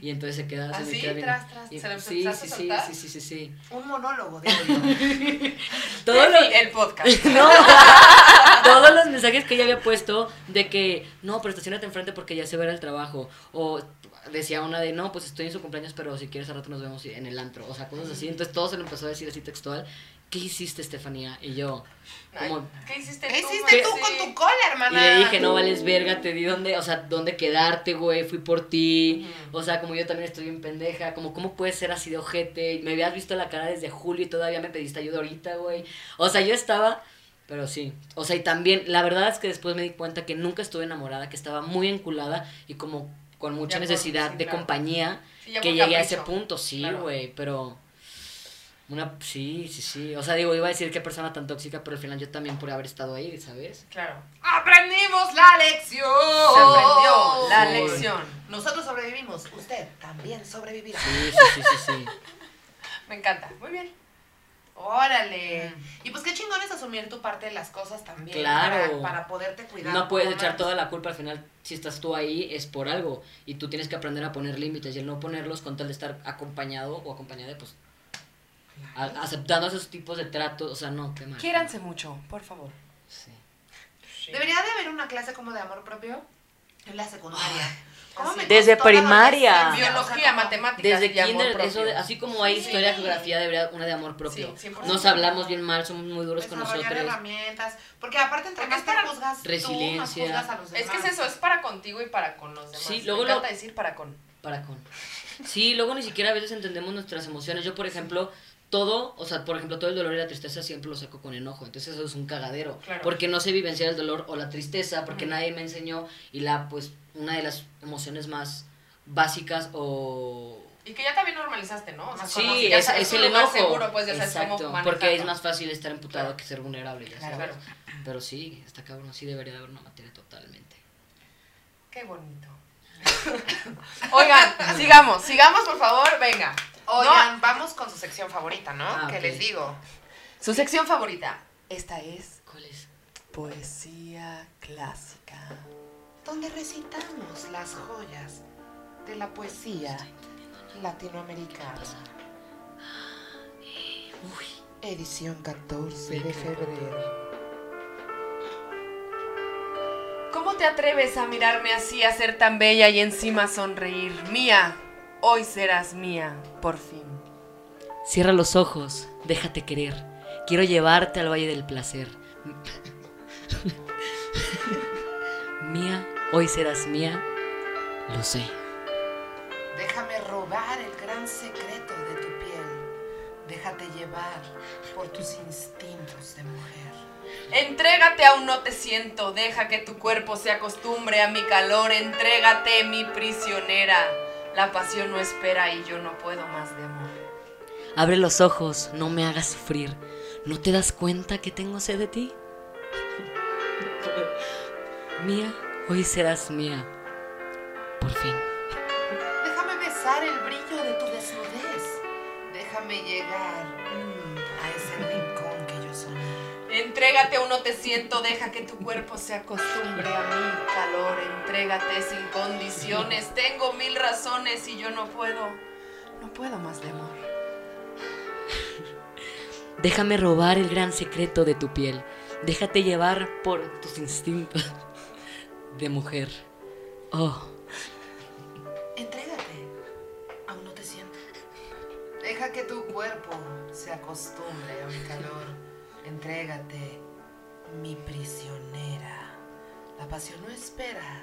Y entonces se queda se Así, queda viendo. tras, tras, Y- ¿se lo sí, sí, a sí, soltar? sí, sí, sí, sí. Un monólogo, digo yo. Todo lo, el podcast. no, todos los mensajes que ella había puesto de que, no, pero estacionate enfrente porque ya se verá el trabajo. O decía una de, no, pues estoy en su cumpleaños, pero si quieres al rato nos vemos en el antro. O sea, cosas así. Entonces todo se lo empezó a decir así textual. ¿Qué hiciste, Estefanía? Y yo, como, ¿Qué hiciste ¿Qué tú? hiciste tú con tu cola, y hermana? le dije, no vales verga, te di dónde, o sea, dónde quedarte, güey, fui por ti. O sea, como yo también estoy bien pendeja, como, ¿cómo puedes ser así de ojete? Me habías visto la cara desde julio y todavía me pediste ayuda ahorita, güey. O sea, yo estaba, pero sí. O sea, y también, la verdad es que después me di cuenta que nunca estuve enamorada, que estaba muy enculada y como con mucha Ya por- necesidad sí, de claro. compañía, Sí, que llegué a ese punto, sí, Claro. güey, pero... Una, sí, sí, sí. O sea, digo, iba a decir qué persona tan tóxica, pero al final yo también por haber estado ahí, ¿sabes? Claro. ¡Aprendimos la lección! Se aprendió la Sí. lección. Nosotros sobrevivimos, usted también sobrevivirá. Sí, sí, sí, sí, sí. Me encanta. Muy bien. Órale. Y pues qué chingón es asumir tu parte de las cosas también. Claro. Para, para poderte cuidar. No puedes echar más. toda la culpa al final. Si estás tú ahí, es por algo. Y tú tienes que aprender a poner límites. Y el no ponerlos con tal de estar acompañado o acompañada, pues a- aceptando esos tipos de tratos. O sea, no, qué mal. Quiéranse mucho, por favor. Sí. Debería de haber una clase como de amor propio en la secundaria. ¿Cómo me Desde primaria. Biología, O sea, como- matemáticas Desde kinder, eso de- así como hay Sí. historia, geografía, debería una de amor propio. Sí, 100%. Nos hablamos bien mal, somos muy duros con nosotros. herramientas. Porque aparte, entre Porque más es te para juzgas tú, más resiliencia. juzgas a los Es demás. que es eso, es para contigo y para con los demás. Sí, luego Me lo- encanta decir para con. Para con. Sí, luego ni siquiera a veces entendemos nuestras emociones. Yo, por ejemplo, todo, o sea, por ejemplo, todo el dolor y la tristeza siempre lo saco con enojo. Entonces eso es un cagadero. Claro. Porque no sé vivenciar el dolor o la tristeza, porque nadie me enseñó. Y la, pues, una de las emociones más básicas o... Y que ya también normalizaste, ¿no? O sea, como Sí, si ya es, sabes es el enojo. seguro, pues ya sabes Exacto, cómo porque es más fácil estar emputado Claro. que ser vulnerable, ya Claro. sabes. Claro. Pero sí, está cabrón, sí debería de haber una materia totalmente. Qué bonito. Oigan, sigamos, sigamos por favor, venga. Oigan, vamos con su sección favorita, ¿no? Ah, que les digo. Su sección favorita. Esta es ¿Cuál es? poesía clásica. Donde recitamos las joyas de la poesía latinoamericana. Edición 14 de febrero. ¿Cómo te atreves a mirarme así, a ser tan bella y encima sonreír? Mía, hoy serás mía, por fin. Cierra los ojos, déjate querer. Quiero llevarte al valle del placer. mía, hoy serás mía. Lo sé. Déjame robar el gran secreto de tu piel. Déjate llevar por tus instintos de mujer. Entrégate aún no te siento, deja que tu cuerpo se acostumbre a mi calor, entrégate mi prisionera. La pasión no espera y yo no puedo más de amor. Abre los ojos, no me hagas sufrir. ¿No te das cuenta que tengo sed de ti? mía, hoy serás mía. Por fin. Déjame besar el brillo de tu desnudez. Déjame llegar Entrégate aún no te siento, deja que tu cuerpo se acostumbre a mi calor, entrégate sin condiciones. Tengo mil razones y yo no puedo, no puedo más de amor. Déjame robar el gran secreto de tu piel. Déjate llevar por tus instintos de mujer. Oh, Entrégate. Aún no te siento. Deja que tu cuerpo se acostumbre a mi calor. Entrégate, mi prisionera. La pasión no espera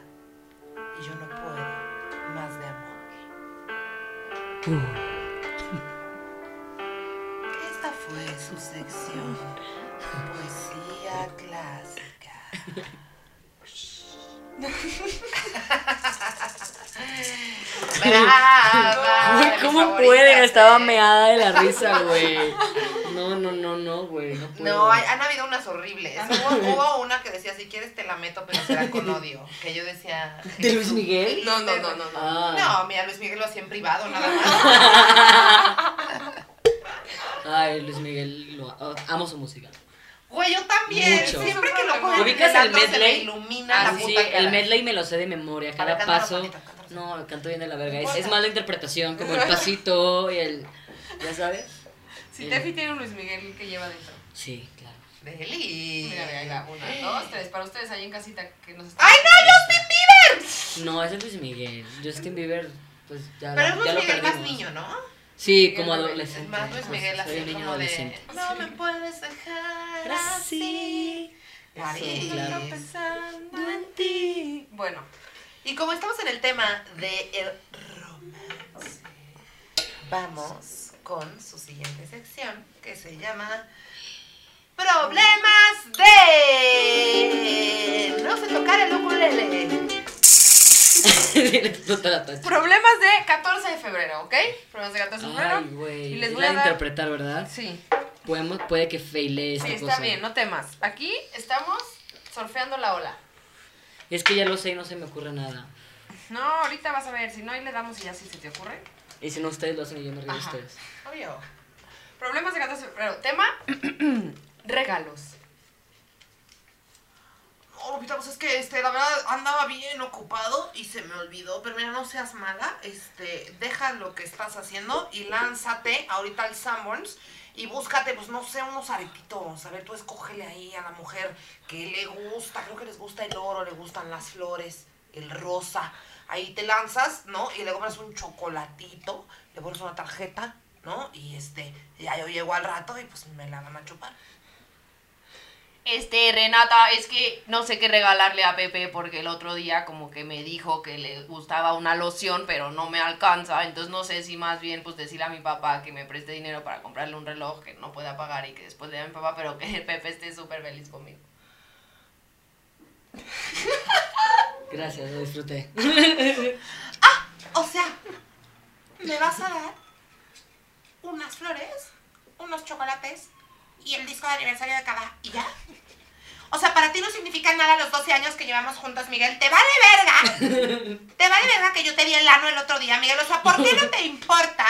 y yo no puedo más de amor. uh. Esta fue su sección. Poesía clásica. Brava. Güey, ¿cómo favoritas, pueden? Estaba meada de la risa, güey. No, no, no, no, güey. No, puedo. No, hay- han habido unas horribles. Hubo, hubo una que decía, si quieres te la meto, pero será con odio. Que yo decía... ¿De Luis Miguel? No, no, no, no, no. Ah. No, mira, Luis Miguel lo hacía en privado, nada más. Ay, Luis Miguel, lo, amo su música. Güey, yo también. Mucho. Siempre que lo pongo ¿Ubicas el medley? ilumina Ah, la sí, puta sí, cara. el medley me lo sé de memoria, ver, cada paso. Cántalo. No, canto bien de la verga. Es, es más la interpretación, como el pasito y el. ¿Ya sabes? Si Tefi tiene un Luis Miguel que lleva dentro. Sí, claro. Deli. Mira, mira, ahí va. Una, dos, tres. Para ustedes ahí en casita que nos están. ¡Ay, no, Justin Bieber! No, ese es Luis Miguel. Justin Bieber, pues ya, Pero es ya Luis lo Miguel más niño, ¿no? Sí, como Miguel, adolescente. Es más Luis Miguel Soy así como de... No me puedes dejar así. Sí, claro. pensando en ti. Bueno, Y como estamos en el tema de el romance, vamos con su siguiente sección que se llama Problemas de no sé tocar el ukulele. problemas de 14 de febrero, ¿ok? Problemas de 14 de febrero. Ay, güey. Y les Es voy a dar- interpretar, ¿verdad? Sí, Podemos, puede que failee esta sí, está cosa. bien, no temas. Aquí estamos surfeando la ola. Es que ya lo sé y no se me ocurre nada. No, ahorita vas a ver, si no, ahí le damos y ya si se te ocurre. Y si no, ustedes lo hacen y yo me río de ustedes. Obvio. Problemas de 14 de febrero. Tema, regalos. No, Lupita, pues es que este, la verdad andaba bien ocupado y se me olvidó. Pero mira, no seas mala. Este, deja lo que estás haciendo y lánzate ahorita al Sanborns y búscate, pues no sé, unos aretitos. A ver, tú escógele ahí a la mujer que le gusta. Creo que les gusta el oro, le gustan las flores, el rosa. Ahí te lanzas, ¿no? Y le compras un chocolatito, le pones una tarjeta, ¿no? Y este, ya yo llego al rato y pues me la van a chupar. Este, Renata, es que no sé qué regalarle a Pepe porque el otro día como que me dijo que le gustaba una loción, pero no me alcanza. Entonces no sé si más bien pues decirle a mi papá que me preste dinero para comprarle un reloj que no pueda pagar y que después le dé a mi papá, pero que Pepe esté súper feliz conmigo. Gracias, lo disfruté. O sea, ¿me vas a dar unas flores, unos chocolates y el disco de aniversario de cada y ya? O sea, para ti no significa nada los 12 años que llevamos juntos, Miguel. ¿Te vale verga? ¿Te vale verga que yo te di el ano el otro día, Miguel? O sea, ¿por qué no te importa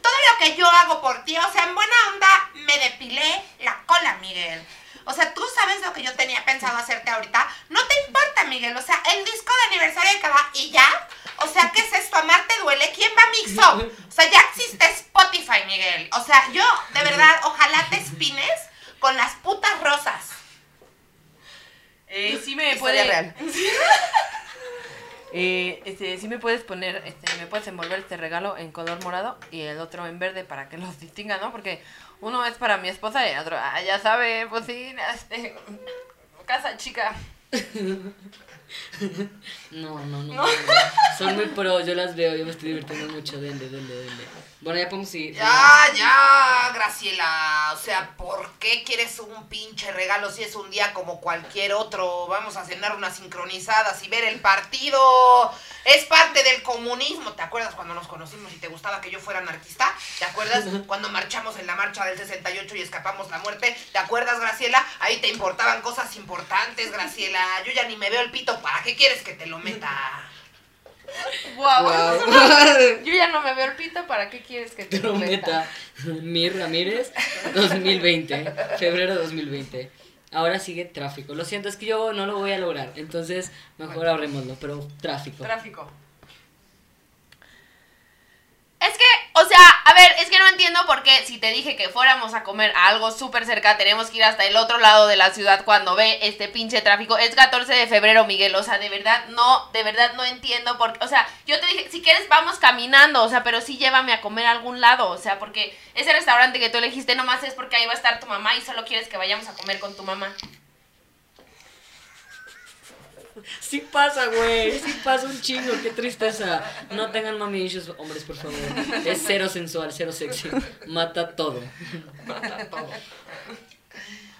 todo lo que yo hago por ti? O sea, en buena onda me depilé la cola, Miguel. O sea, tú sabes lo que yo tenía pensado hacerte ahorita. No te importa, Miguel. O sea, el disco de aniversario de cada y ya. O sea, ¿qué es esto? ¿Amarte duele? ¿Quién va a Mixo? O sea, ya existe Spotify, Miguel. O sea, yo, de verdad, ojalá te espines con las putas rosas. Eh, sí me puede... real. Eh, este, sí me puedes poner, este, me puedes envolver este regalo en color morado y el otro en verde para que los distinga, ¿no? Porque uno es para mi esposa y el otro, ah, ya sabe, pues sí, este, casa chica. No, no, no. no. Son muy pro, yo las veo, yo me estoy divirtiendo mucho. Denle, denle, denle. Bueno, ya podemos ir. Ya, ya, Graciela. O sea, ¿por qué quieres un pinche regalo si es un día como cualquier otro? Vamos a cenar unas sincronizadas y ver el partido. Es parte del comunismo. ¿Te acuerdas cuando nos conocimos y te gustaba que yo fuera anarquista? ¿Te acuerdas cuando marchamos en la marcha del 68 y escapamos la muerte? ¿Te acuerdas, Graciela? Ahí te importaban cosas importantes, Graciela. Yo ya ni me veo el pito. ¿Para qué quieres que te lo meta? Wow. Wow. Yo ya no me veo el pito, ¿para qué quieres que te? Prometa. Mir Ramírez, 2020. Febrero 2020. Ahora sigue tráfico. Lo siento, es que yo no lo voy a lograr. Entonces, mejor ahorrémoslo, pero tráfico. Tráfico. Es que, o sea, a ver, es que no entiendo por qué si te dije que fuéramos a comer a algo súper cerca, tenemos que ir hasta el otro lado de la ciudad cuando ve este pinche tráfico. Es 14 de febrero, Miguel, o sea, de verdad no, de verdad no entiendo por qué, o sea, yo te dije, si quieres vamos caminando, o sea, pero sí llévame a comer a algún lado, o sea, porque ese restaurante que tú elegiste nomás es porque ahí va a estar tu mamá y solo quieres que vayamos a comer con tu mamá. Sí pasa, güey. Sí pasa un chingo. Qué tristeza. No tengan mami issues, hombres, por favor. Es cero sensual, cero sexy. Mata todo.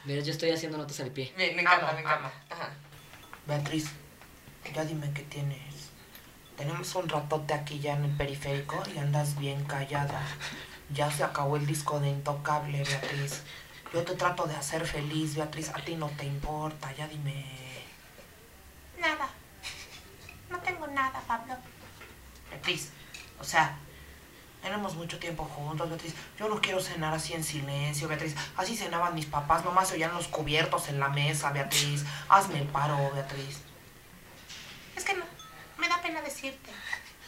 Mira, yo estoy haciendo notas al pie. Bien, me encanta, me encanta. Ajá. Beatriz, ya dime qué tienes. Tenemos un ratote aquí ya en el periférico y andas bien callada. Ya se acabó el disco de Intocable, Beatriz. Yo te trato de hacer feliz, Beatriz. A ti no te importa, ya dime. Nada. No tengo nada, Pablo. Beatriz, o sea, tenemos mucho tiempo juntos, Beatriz. Yo no quiero cenar así en silencio, Beatriz. Así cenaban mis papás, nomás se oían los cubiertos en la mesa, Beatriz. Hazme el paro, Beatriz. Es que no, me da pena decirte.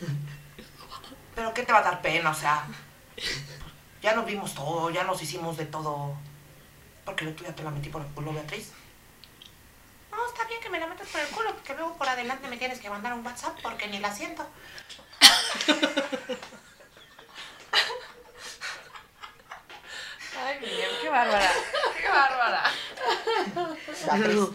¿Pero qué te va a dar pena? O sea, ya nos vimos todo, ya nos hicimos de todo. Porque tú ya te la metí por el culo, Beatriz. No, está bien que me la metas por el culo, porque luego por adelante me tienes que mandar un WhatsApp porque ni la siento. Ay, Miguel, qué bárbara. Qué bárbara. No,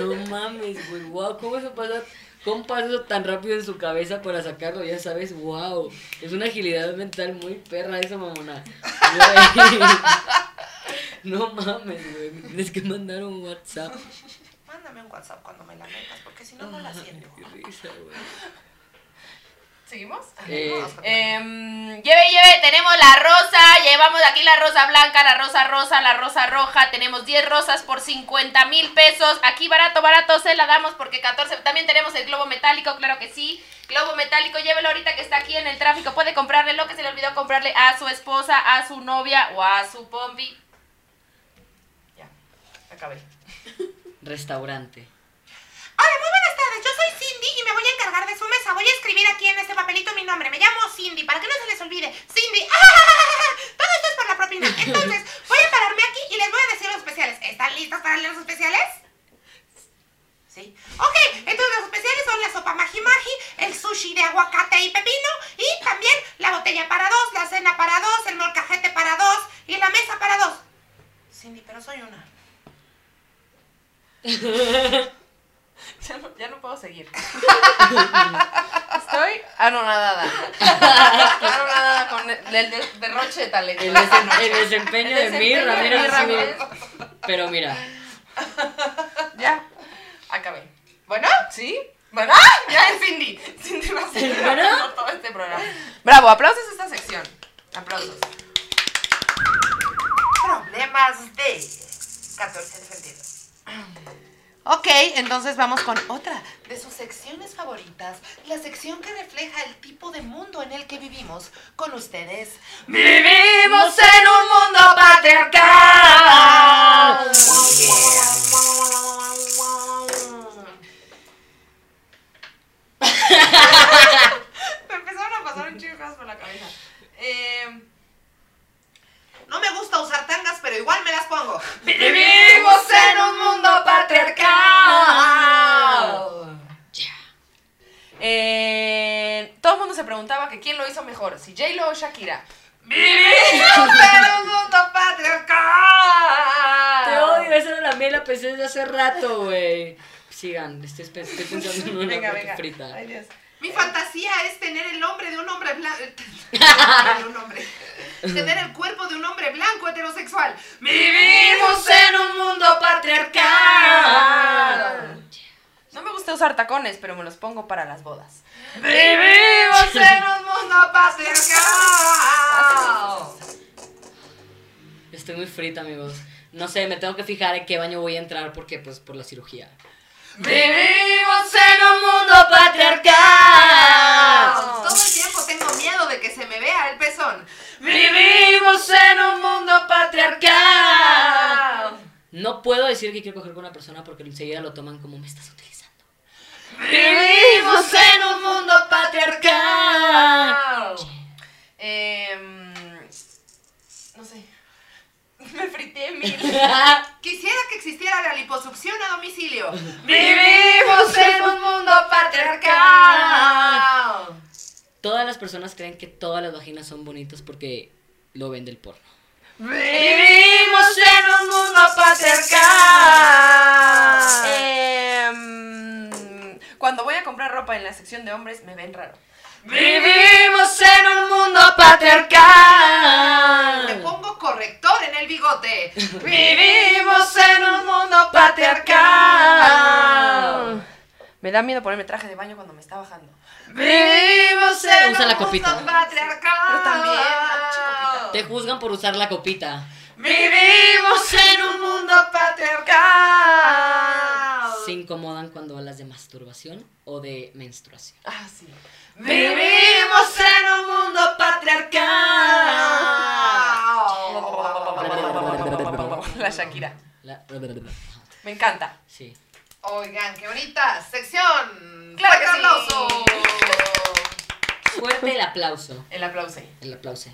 no mames, güey. Wow, ¿cómo eso pasa? ¿Cómo pasa eso tan rápido en su cabeza para sacarlo? Ya sabes, wow. Es una agilidad mental muy perra esa mamona. Güey. No mames, güey. Me tienes que mandar un WhatsApp. Mándame un WhatsApp cuando me la metas, porque si no, no la Ay, siento. qué risa, güey. ¿Seguimos? Eh, Vamos, continúa. Em, lleve, lleve, tenemos la rosa, llevamos aquí la rosa blanca, la rosa rosa, la rosa roja, tenemos 10 rosas por 50 mil pesos, aquí barato, barato, se la damos porque 14, también tenemos el globo metálico, claro que sí, globo metálico, llévelo ahorita que está aquí en el tráfico, puede comprarle lo que se le olvidó comprarle a su esposa, a su novia o a su pompi. Ya, acabé. Restaurante. Hola, muy buenas tardes. Yo soy Cindy y me voy a encargar de su mesa. Voy a escribir aquí en este papelito mi nombre. Me llamo Cindy, para que no se les olvide. Cindy. ¡Ah! Todo esto es por la propina. Entonces, voy a pararme aquí y les voy a decir los especiales. ¿Están listos para leer los especiales? Sí. Ok, entonces los especiales son la sopa magi magi, el sushi de aguacate y pepino y también la botella para dos, la cena para dos, el molcajete para dos y la mesa para dos. Cindy, pero soy una. Ya no, ya no puedo seguir. Estoy anonadada. anonadada con el, el de- derroche de talento. El, desen- el desempeño de El mi desempeño de Ramírez. Ramírez. Pero mira, Ya, acabé. Bueno, ¿sí? Bueno, ya es Cindy. Cindy va a seguir todo este programa. Bravo, aplausos a esta sección. Aplausos. Problemas de 14 defendidos. Ok, entonces vamos con otra de sus secciones favoritas, la sección que refleja el tipo de mundo en el que vivimos. Con ustedes, Vivimos en un mundo patriarcal. Me empezaron a pasar un chico de cosas por la cabeza. Eh, No me gusta usar pero igual me las pongo. Vivimos en un mundo patriarcal. Eh, todo el mundo se preguntaba que quién lo hizo mejor, si J-Lo o Shakira. Vivimos en un mundo patriarcal. te odio. Esa era la mía la pensé desde hace rato, güey. Sigan, estoy, estoy pensando en una Venga, venga. frita. Ay, Dios. Mi fantasía es tener el nombre de un hombre blanco. un hombre. Tener el cuerpo de un hombre blanco heterosexual. Vivimos en un mundo patriarcal. No me gusta usar tacones, pero me los pongo para las bodas. Vivimos en un mundo patriarcal. Estoy muy frita, amigos. No sé, me tengo que fijar en qué baño voy a entrar porque, pues, por la cirugía. Vivimos en un mundo patriarcal. Todo el tiempo tengo miedo de que se me vea el pezón. Vivimos en un mundo patriarcal. No puedo decir que quiero coger con una persona porque enseguida lo toman como me estás utilizando. Vivimos en un mundo patriarcal. Em, no sé. Me frité mil. Quisiera que existiera la liposucción a domicilio. Vivimos en un mundo patriarcal. Todas las personas creen que todas las vaginas son bonitas porque lo ven del porno. Vivimos en un mundo patriarcal. Em, cuando voy a comprar ropa en la sección de hombres me ven raro. Vivimos en un mundo Me patriarcal. pongo corrector en el bigote. Vivimos en un mundo patriarcal. Me da miedo ponerme traje de baño cuando me está bajando. Vivimos en Usa la un copita. mundo patriarcal. Pero también. Te juzgan por usar la copita. Vivimos en un mundo patriarcal. Se incomodan cuando hablas de masturbación o de menstruación. Ah, sí. Vivimos en un mundo patriarcal. La Shakira. La- Me encanta. Sí. Oigan, qué bonita sección. Claro que sí. Fuerte el aplauso. El aplauso. El aplauso.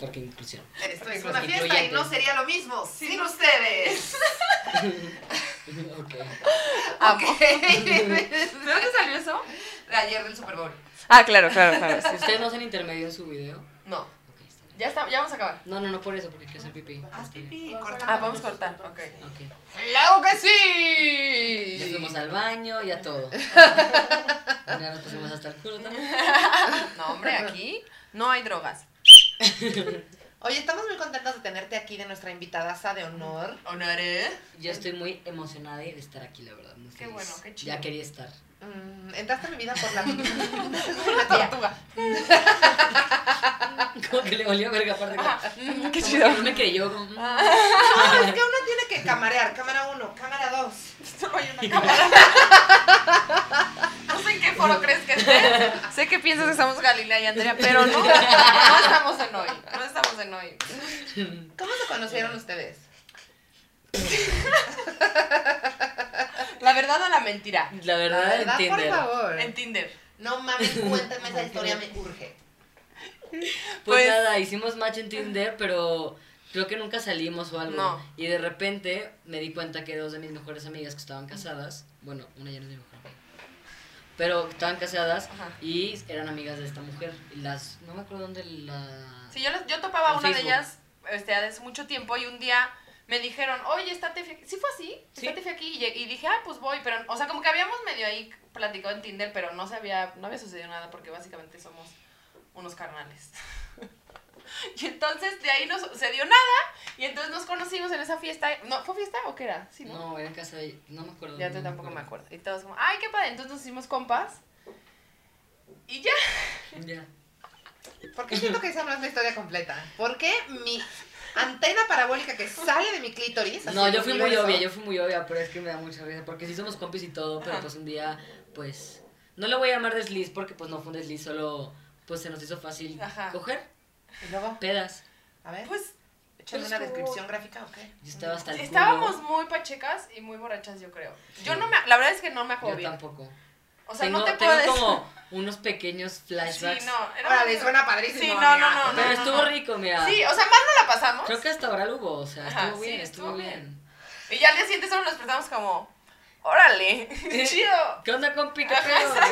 Porque inclusión. Esto es una fiesta y no sería lo mismo sin ustedes. Ok. Amo. Ok. ¿De dónde salió eso? De ayer del Super Bowl. Ah, claro, claro, claro. sí. ¿Ustedes no hacen intermedio en su video? No. Ya, está, ya vamos a acabar. No, no, no por eso, porque quiero hacer pipí. Haz pipí, corta. Ah, vamos a cortar. Ok. Ok. ¡Claro que Ya sí! fuimos al baño, ya todo. Ya nos pusimos hasta el culo también. No, hombre, aquí no hay drogas. Oye, estamos muy contentos de tenerte aquí de nuestra invitada de honor. ¿Honoré? Yo estoy muy emocionada de estar aquí, la verdad. Muy Qué feliz. bueno, qué chido. Ya quería estar. Mm, entraste a mi vida por la Una tortuga. Como que le volvió verga aparte. como- Mm, Qué chido. que no me creyó. como, mm. No, es que uno tiene que camarear. Cámara 1, cámara 2. Solo hay una cámara. No sé en qué foro crees que estés. Sé que piensas que somos Galilea y Andrea, pero no. No estamos en hoy. No estamos en hoy. ¿Cómo se conocieron ustedes? La verdad o la mentira. La verdad, La verdad, en Tinder. por favor. En Tinder. No mames, cuéntame esa historia, me urge. Pues, Pues- nada, hicimos match en Tinder, pero creo que nunca salimos o algo. No. Y de repente me di cuenta que dos de mis mejores amigas que estaban casadas, bueno, una ya no es mi mejor amiga, pero estaban casadas Ajá. y eran amigas de esta mujer. Y las, no me acuerdo dónde la... Sí, yo, les- yo topaba a una de ellas este, hace mucho tiempo y un día me dijeron, oye, está Tefi aquí. Sí fue así, Sí. está Tefi aquí. Y, y dije, ah, pues voy. Pero, o sea, como que habíamos medio ahí platicado en Tinder, pero no se había, no había sucedido nada porque básicamente somos unos carnales. y entonces de ahí no sucedió nada. Y entonces nos conocimos en esa fiesta. ¿No, ¿Fue fiesta o qué era? Sí, ¿no? No, era en casa de... No me acuerdo. Ya no tú tampoco me acuerdo. Y todos como, ay, qué padre. Entonces nos hicimos compas. Y ya. Ya. ¿Por qué siento que esa no es la historia completa? ¿Por qué mi antena parabólica que sale de mi clítoris? No, yo fui muy obvia, yo fui muy obvia, pero es que me da mucha risa, porque sí somos compis y todo, pero Ajá. pues un día, pues, no le voy a llamar desliz, porque pues no fue un desliz, solo, pues se nos hizo fácil Ajá. coger Y luego, pedas. a ver, Pues échame pues, una descripción gráfica, ¿ok? Yo estaba hasta el culo. estábamos muy pachecas y muy borrachas, yo creo. Yo no me, la verdad es que no me acuerdo Yo bien. tampoco. O sea, tengo, no te puedes. como unos pequeños Sí, flashbacks. no. Era Órale, muy- suena padrísimo, Sí, no, no, no. Pero no, estuvo no. rico, mira. Sí, o sea, más no la pasamos. Creo que hasta ahora lo hubo, o sea, Ajá, estuvo sí, bien, estuvo estuvo bien. bien. Y ya al día siguiente solo nos despertamos como, órale, chido. ¿Qué onda con pica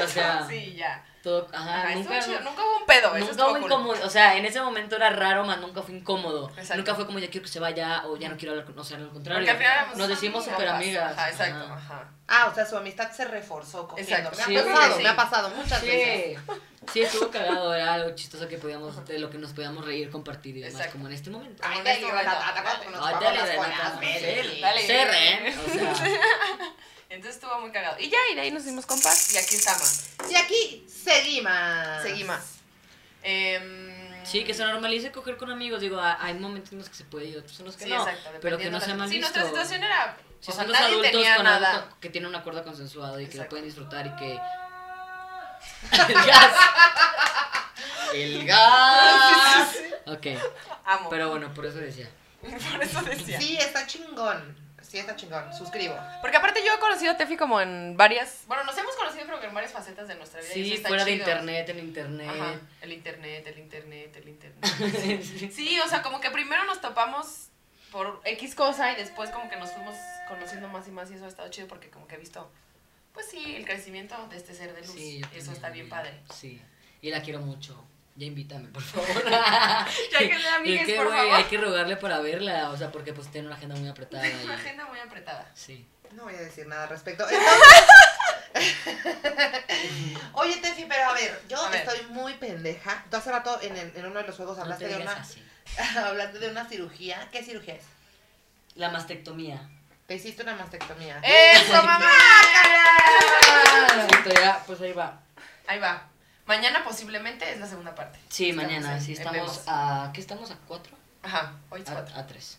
O sea, sí, ya. Todo, ajá, Ajá, nunca, chido. Nunca hubo un pedo, Nunca cool. incómodo, o sea, en ese momento era raro, más nunca fue incómodo. Exacto. Nunca fue como ya quiero que se vaya o ya no quiero hablar con, o sea, al contrario. Al final Nos decimos súper amigas. Ajá, exacto, ajá. ajá. Ah, o sea, su amistad se reforzó cogiendo. Exacto, Me sí, ha pasado, sí. me ha pasado muchas veces. Sí, estuvo cagado, era algo chistoso que podíamos, de lo que nos podíamos reír, compartir y demás, Exacto. como en este momento. Ay, dale, este momento. Renata, ¿te acuerdas cuando nos Ay, jugamos dale, sí, dale. Entonces estuvo muy cagado. Y ya, y de ahí nos hicimos compas y aquí estamos. Y aquí seguimos. Seguimos. Em, sí, que se normalice coger con amigos, digo, hay momentos en los que se puede y otros en los que Sí, no, exacto. pero que no sea mal Sí, visto. nuestra situación era. Si o son sea, nadie adultos con nada. algo que tienen un acuerdo consensuado y que lo pueden disfrutar y que... El gas. El gas. Ok, Amo. pero bueno, por eso decía. Por eso decía. Sí, está chingón. Sí, está chingón. Suscribo. Porque aparte yo he conocido a Tefi como en varias. Bueno, nos hemos conocido creo que en varias facetas de nuestra vida. y eso Sí, está fuera de internet, en internet. Ajá. El internet, el internet, el internet. Sí, o sea, como que primero nos topamos por X cosa y después como que nos fuimos conociendo más y más y eso ha estado chido porque como que he visto, pues sí, el crecimiento de este ser de luz. Sí, yo eso está bien padre. Sí, y la quiero mucho. Ya invítame, por favor. Ya que sea amigues, Es que, por favor. hay que rogarle para verla, o sea, porque pues tiene una agenda muy apretada. y- Una agenda muy apretada. Sí. No voy a decir nada al respecto. Entonces... Oye, Tefi, pero a ver, yo A ver. estoy muy pendeja. Tú hace rato en, el- en uno de los juegos hablaste te de una así. hablaste de una cirugía. ¿Qué cirugía es? La mastectomía. Te hiciste una mastectomía. ¡Eso, mamá! Sí, todavía, pues ahí va. Ahí va. Mañana posiblemente es la segunda parte. Sí, Estamos mañana, en- sí, estamos a... ¿Qué estamos? ¿A cuatro? Ajá, hoy es A, cuatro. a tres.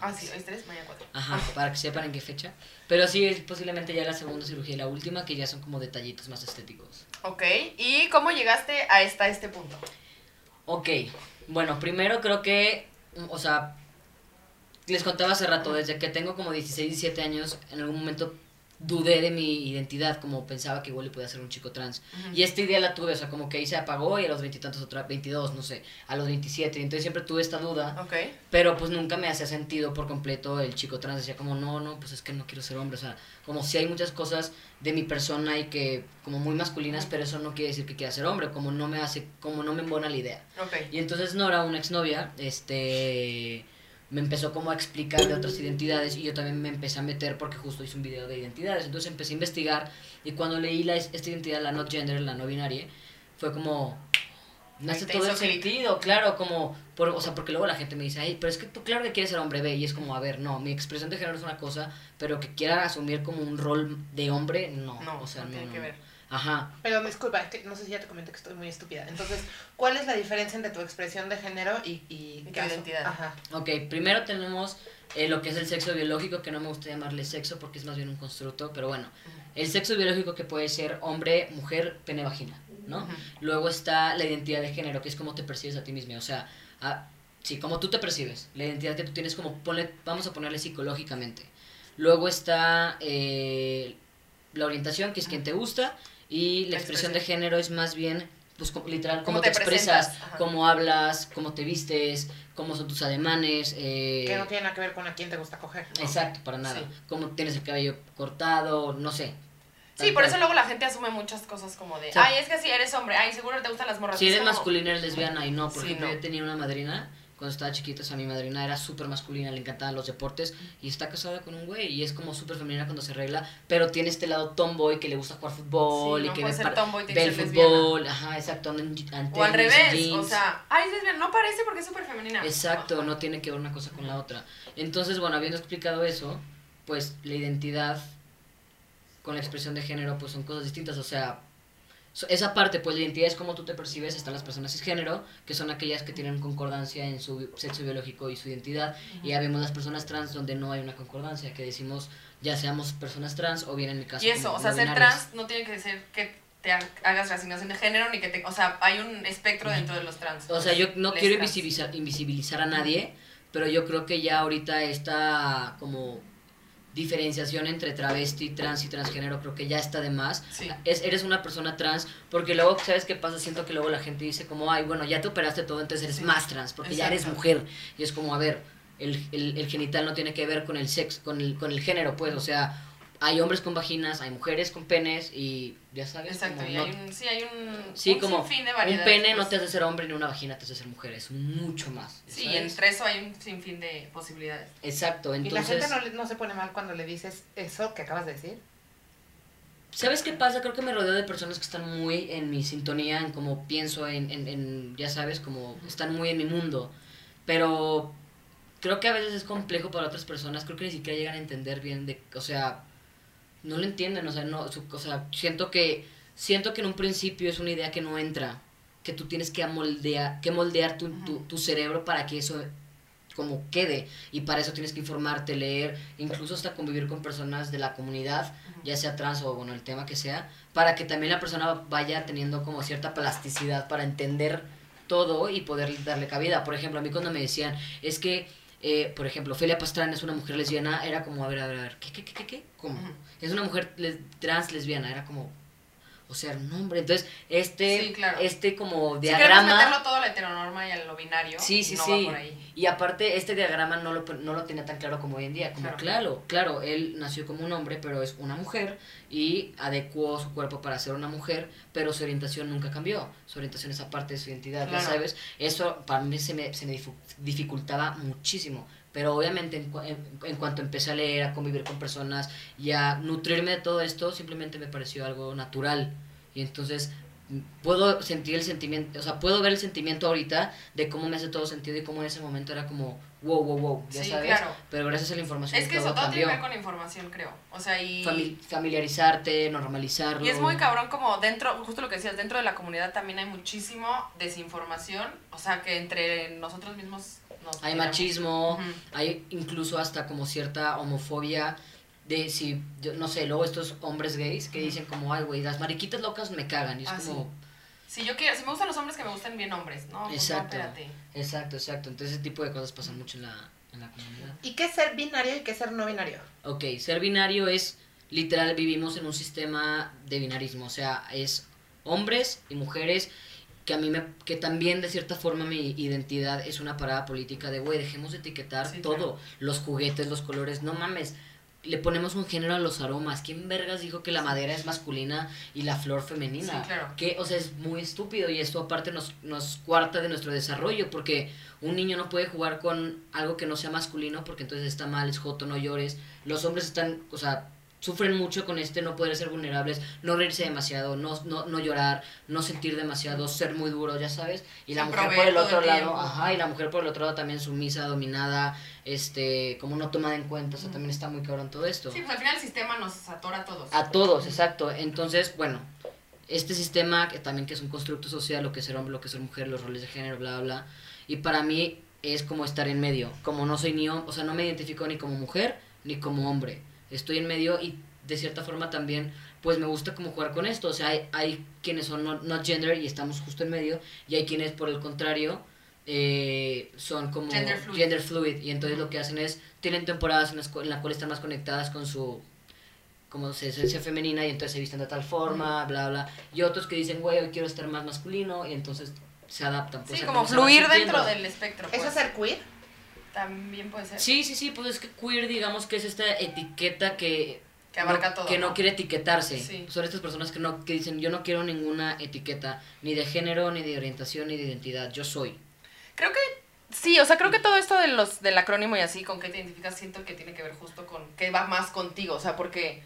Ah, sí, hoy es tres, mañana cuatro. Ajá, para que sepan en qué fecha. Pero sí, es posiblemente ya la segunda cirugía y la última, que ya son como detallitos más estéticos. Ok, ¿y cómo llegaste a esta, este punto? Ok, bueno, primero creo que, mm, o sea, les contaba hace rato, desde que tengo como 16, 17 años, en algún momento dudé de mi identidad, como pensaba que igual le podía ser un chico trans. Y esta idea la tuve, o sea, como que ahí se apagó y a los veintitantos otra, 22, no sé, a los 27, y entonces siempre tuve esta duda, pero pues nunca me hacía sentido por completo el chico trans, decía como, no, no, pues es que no quiero ser hombre, o sea, como si hay muchas cosas de mi persona y que como muy masculinas, pero eso no quiere decir que quiera ser hombre, como no me hace, como no me embona la idea. Y entonces Nora, una exnovia, este me empezó como a explicar de otras identidades y yo también me empecé a meter porque justo hice un video de identidades. Entonces empecé a investigar y cuando leí la, esta identidad, la not gender, la no binaria, fue como me hace todo el sentido, claro, como por, o sea, porque luego la gente me dice, "Ay, pero es que tú claro que quieres ser hombre B" y es como, a ver, no, mi expresión de género es una cosa, pero que quiera asumir como un rol de hombre, no, No, o sea, no no, tiene no, que no. ver. Ajá. Pero disculpa, es que no sé si ya te comenté que estoy muy estúpida. Entonces, ¿cuál es la diferencia entre tu expresión de género y, y, tu identidad. Ajá. Ok, primero tenemos eh, lo que es el sexo biológico, que no me gusta llamarle sexo porque es más bien un constructo, pero bueno, el sexo biológico que puede ser hombre, mujer, pene, vagina, ¿no? Luego está la identidad de género, que es cómo te percibes a ti mismo, o sea, a- sí, como tú te percibes, la identidad que tú tienes como, ponle, vamos a ponerle psicológicamente. Luego está eh, la orientación, que es quien te gusta, y la, La expresión de género es más bien, pues literal, cómo, te, te expresas, cómo hablas, cómo te vistes, cómo son tus ademanes. Eh, Que no tiene nada que ver con a quién te gusta coger. ¿no? Exacto, para nada. Sí. Cómo tienes el cabello cortado, no sé. Sí, por cual. eso luego la gente asume muchas cosas como de, ay, es que si eres hombre, ay, seguro te gustan las morras. Si Es eres masculina, eres lesbiana y no. Por Sí, ejemplo, no. yo tenía una madrina cuando estaba chiquita, o sea, mi madrina era súper masculina, le encantaban los deportes y está casada con un güey y es como súper femenina cuando se arregla, pero tiene este lado tomboy que le gusta jugar fútbol Sí, y no que puede ve, ser tomboy, ve el fútbol, ajá, exacto, O al revés, jeans. o sea, ay, es lesbiana, no parece porque es súper femenina. Exacto, Ajá. no tiene que ver una cosa con la otra. Entonces, bueno, habiendo explicado eso, pues la identidad con la expresión de género, pues son cosas distintas. O sea, esa parte, pues la identidad es como tú te percibes, están las personas cisgénero, que son aquellas que tienen concordancia en su sexo biológico y su identidad, y ya vemos las personas trans donde no hay una concordancia, que decimos ya seamos personas trans o bien en mi caso. Y eso, como o sea, no ser binarias. trans no tiene que ser que te ha- hagas reasignación de género ni que te, o sea, hay un espectro dentro de los trans. O sea, yo no quiero invisibilizar, invisibilizar a nadie, pero yo creo que ya ahorita esta como diferenciación entre travesti, trans y transgénero creo que ya está de más. Sí. Es, eres una persona trans, porque luego, ¿sabes qué pasa? Siento que luego la gente dice como, ay, bueno, ya te operaste todo, entonces eres Sí. más trans, porque ya eres mujer. Y es como, a ver, el, el, el genital no tiene que ver con el sexo, con el, con el género, pues, o sea, hay hombres con vaginas, hay mujeres con penes y ya sabes. Exacto, como y no- hay un, sí, hay un, Sí, un como sinfín de un variedades. pene no pues. te hace ser hombre ni una vagina te hace ser mujer, es mucho más. Sí, ¿sabes? entre eso hay un sinfín de posibilidades. Exacto, Y la entonces, gente no, le- no se pone mal cuando le dices eso que acabas de decir. ¿sabes qué pasa? Creo que me rodeo de personas que están muy en mi sintonía, en cómo pienso, en, en, en, ya sabes, como están muy en mi mundo, pero creo que a veces es complejo para otras personas, creo que ni siquiera llegan a entender bien de, o sea, no lo entienden, o sea, no, su- o sea, siento que, siento que en un principio es una idea que no entra, que tú tienes que moldear, que moldear tu, tu, tu cerebro para que eso como quede y para eso tienes que informarte, leer, incluso hasta convivir con personas de la comunidad, ya sea trans o bueno, el tema que sea, para que también la persona vaya teniendo como cierta plasticidad para entender todo y poder darle cabida. Por ejemplo, a mí cuando me decían, es que, eh, por ejemplo, Felia Pastrana es una mujer lesbiana, era como, a ver, a ver, a ver, ¿qué, qué, qué, qué, qué? ¿Cómo? Es una mujer les- trans lesbiana, era como, o sea, un hombre. Entonces, este, Sí, claro. este como Si diagrama... meterlo todo a la heteronorma y a lo binario, Sí, sí, no sí. va por ahí. Y aparte, este diagrama no lo, no lo tenía tan claro como hoy en día. Como, Claro. claro. claro, él nació como un hombre, pero es una mujer y adecuó su cuerpo para ser una mujer, pero su orientación nunca cambió. Su orientación es aparte de su identidad, ya Claro. sabes. Eso para mí se me, se me dificultaba muchísimo. Pero obviamente en, en, en cuanto empecé a leer, a convivir con personas y a nutrirme de todo esto, simplemente me pareció algo natural. Y entonces puedo sentir el sentimiento, o sea, puedo ver el sentimiento ahorita de cómo me hace todo sentido y cómo en ese momento era como, wow, wow, wow, ya Sí, sabes. claro. Pero gracias a la información Es que eso todo todo tiene cambió. que ver con información, creo. O sea, y... Fami- familiarizarte, normalizarlo. Y es muy cabrón como dentro, justo lo que decías, dentro de la comunidad también hay muchísimo desinformación, o sea que entre nosotros mismos nos Hay machismo, hay incluso hasta como cierta homofobia de si, yo no sé, luego estos hombres gays que dicen como, ay, güey, las mariquitas locas me cagan. Y es Ah, como, Si yo quiero, si me gustan los hombres que me gustan bien hombres, ¿no? Pues no, Exacto. exacto, exacto. Entonces ese tipo de cosas pasan mucho en la, en la comunidad. ¿Y qué es ser binario y qué es ser no binario? Ok, ser binario es, literal, vivimos en un sistema de binarismo, o sea, es hombres y mujeres que a mí me, que también de cierta forma mi identidad es una parada política de, güey, dejemos de etiquetar Sí, todo, claro. los juguetes, los colores, no mames, le ponemos un género a los aromas, ¿quién vergas dijo que la madera es masculina y la flor femenina? Sí, claro. Que, o sea, es muy estúpido y esto aparte nos, nos cuarta de nuestro desarrollo porque un niño no puede jugar con algo que no sea masculino porque entonces está mal, es joto, no llores. Los hombres están, o sea, sufren mucho con este no poder ser vulnerables, no reírse demasiado, no, no, no llorar, no sentir demasiado, ser muy duro, ya sabes. Y la mujer por el otro el lado, ajá, y la mujer por el otro lado también sumisa, dominada, este, como no tomada en cuenta, o sea, también está muy cabrón todo esto. Sí, pues al final el sistema nos atora a todos. A todos, exacto. Entonces, bueno, este sistema que también que es un constructo social, lo que es ser hombre, lo que es ser mujer, los roles de género, bla, bla, bla. Y para mí es como estar en medio. Como no soy ni hombre, o sea, no me identifico ni como mujer ni como hombre. Estoy en medio y de cierta forma también, pues me gusta como jugar con esto. O sea, hay, hay quienes son no, not gender y estamos justo en medio. Y hay quienes, por el contrario, eh, son como Gender fluid. gender fluid. Y entonces lo que hacen es, tienen temporadas en las, cu- en la cual están más conectadas con su como se esencia femenina y entonces se visten de tal forma, bla, bla. Y otros que dicen, güey, hoy quiero estar más masculino y entonces se adaptan. pues, Sí, como fluir dentro del espectro. ¿Eso pues. es ser queer? También puede ser. Sí, sí, sí, pues es que queer, digamos que es esta etiqueta que... Que abarca no, todo, Que no, ¿no? quiere etiquetarse. Sí. Son estas personas que, no, que dicen, yo no quiero ninguna etiqueta, ni de género, ni de orientación, ni de identidad, yo soy. Creo que Sí, o sea, creo que todo esto de los, del acrónimo y así, con qué te identificas, siento que tiene que ver justo con qué va más contigo. O sea, porque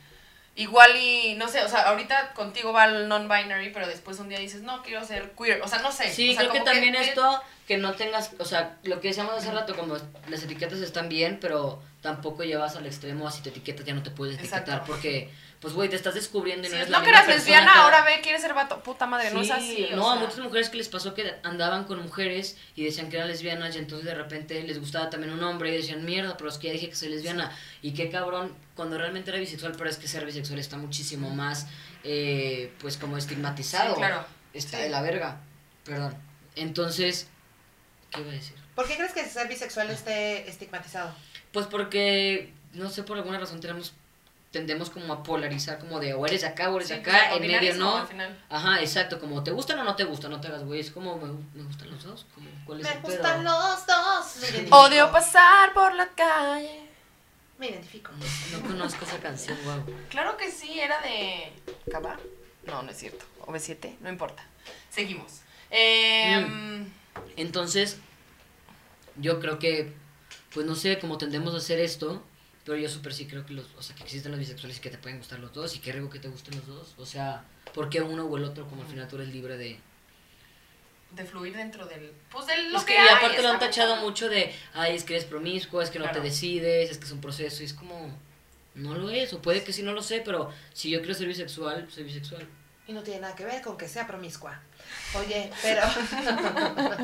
igual y, no sé, o sea, ahorita contigo va el non-binary, pero después un día dices, no, quiero ser queer. O sea, no sé. Sí, o sea, creo que también que- esto, que no tengas, o sea, lo que decíamos hace rato, como las etiquetas están bien, pero tampoco llevas al extremo, así te etiquetas ya no te puedes etiquetar, Exacto. porque, pues, güey, te estás descubriendo y no Sí, eres no la que misma eras lesbiana, ahora ve, quieres ser vato. Puta madre, no es Sí, así. o no, a muchas mujeres que les pasó que andaban con mujeres y decían que eran lesbianas y entonces de repente les gustaba también un hombre y decían, mierda, pero es que ya dije que soy lesbiana. Y qué cabrón, cuando realmente era bisexual, pero es que ser bisexual está muchísimo más, eh, pues como estigmatizado. Sí, claro. Está Sí. de la verga, perdón. Entonces, ¿qué iba a decir? ¿Por qué crees que ser bisexual esté estigmatizado? Pues porque, no sé, por alguna razón tenemos tendemos como a polarizar como de o eres acá o eres Sí, de acá, en medio no. al final. Ajá, exacto, como te gustan o no te gustan, no te hagas güey, es como me, me gustan los dos, como cuál es Me el pedo? gustan los dos. Me identifico. Odio pasar por la calle. Me identifico. No, no conozco esa canción, wow. Claro que sí, era de. ¿Caba? No, no es cierto. O B7, no importa. Seguimos. Eh, Mm. Entonces, yo creo que, pues no sé cómo tendemos a hacer esto, pero yo súper sí creo que los, o sea, que existen los bisexuales y que te pueden gustar los dos y que rico que te gusten los dos. O sea, ¿por qué uno o el otro? Como al final tú eres libre de... De fluir dentro del. Pues de lo Es que, que y hay, aparte lo han tachado muy mucho de, ay, es que eres promiscuo, es que no Claro. te decides, es que es un proceso, y es como, no lo es, o puede que sí no lo sé, pero si yo quiero ser bisexual, soy bisexual. Y no tiene nada que ver con que sea promiscua. Oye, pero.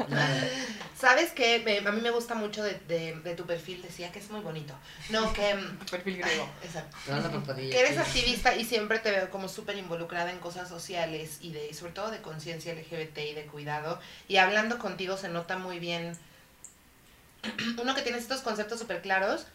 ¿sabes qué? Me- a mí me gusta mucho de, de- de tu perfil, decía que es muy bonito. No, que... Perfil griego. Exacto. Te das la papadilla Que eres activista y siempre te veo como súper involucrada en cosas sociales y de sobre todo de conciencia LGBT y de cuidado. Y hablando contigo se nota muy bien, uno, que tienes estos conceptos súper claros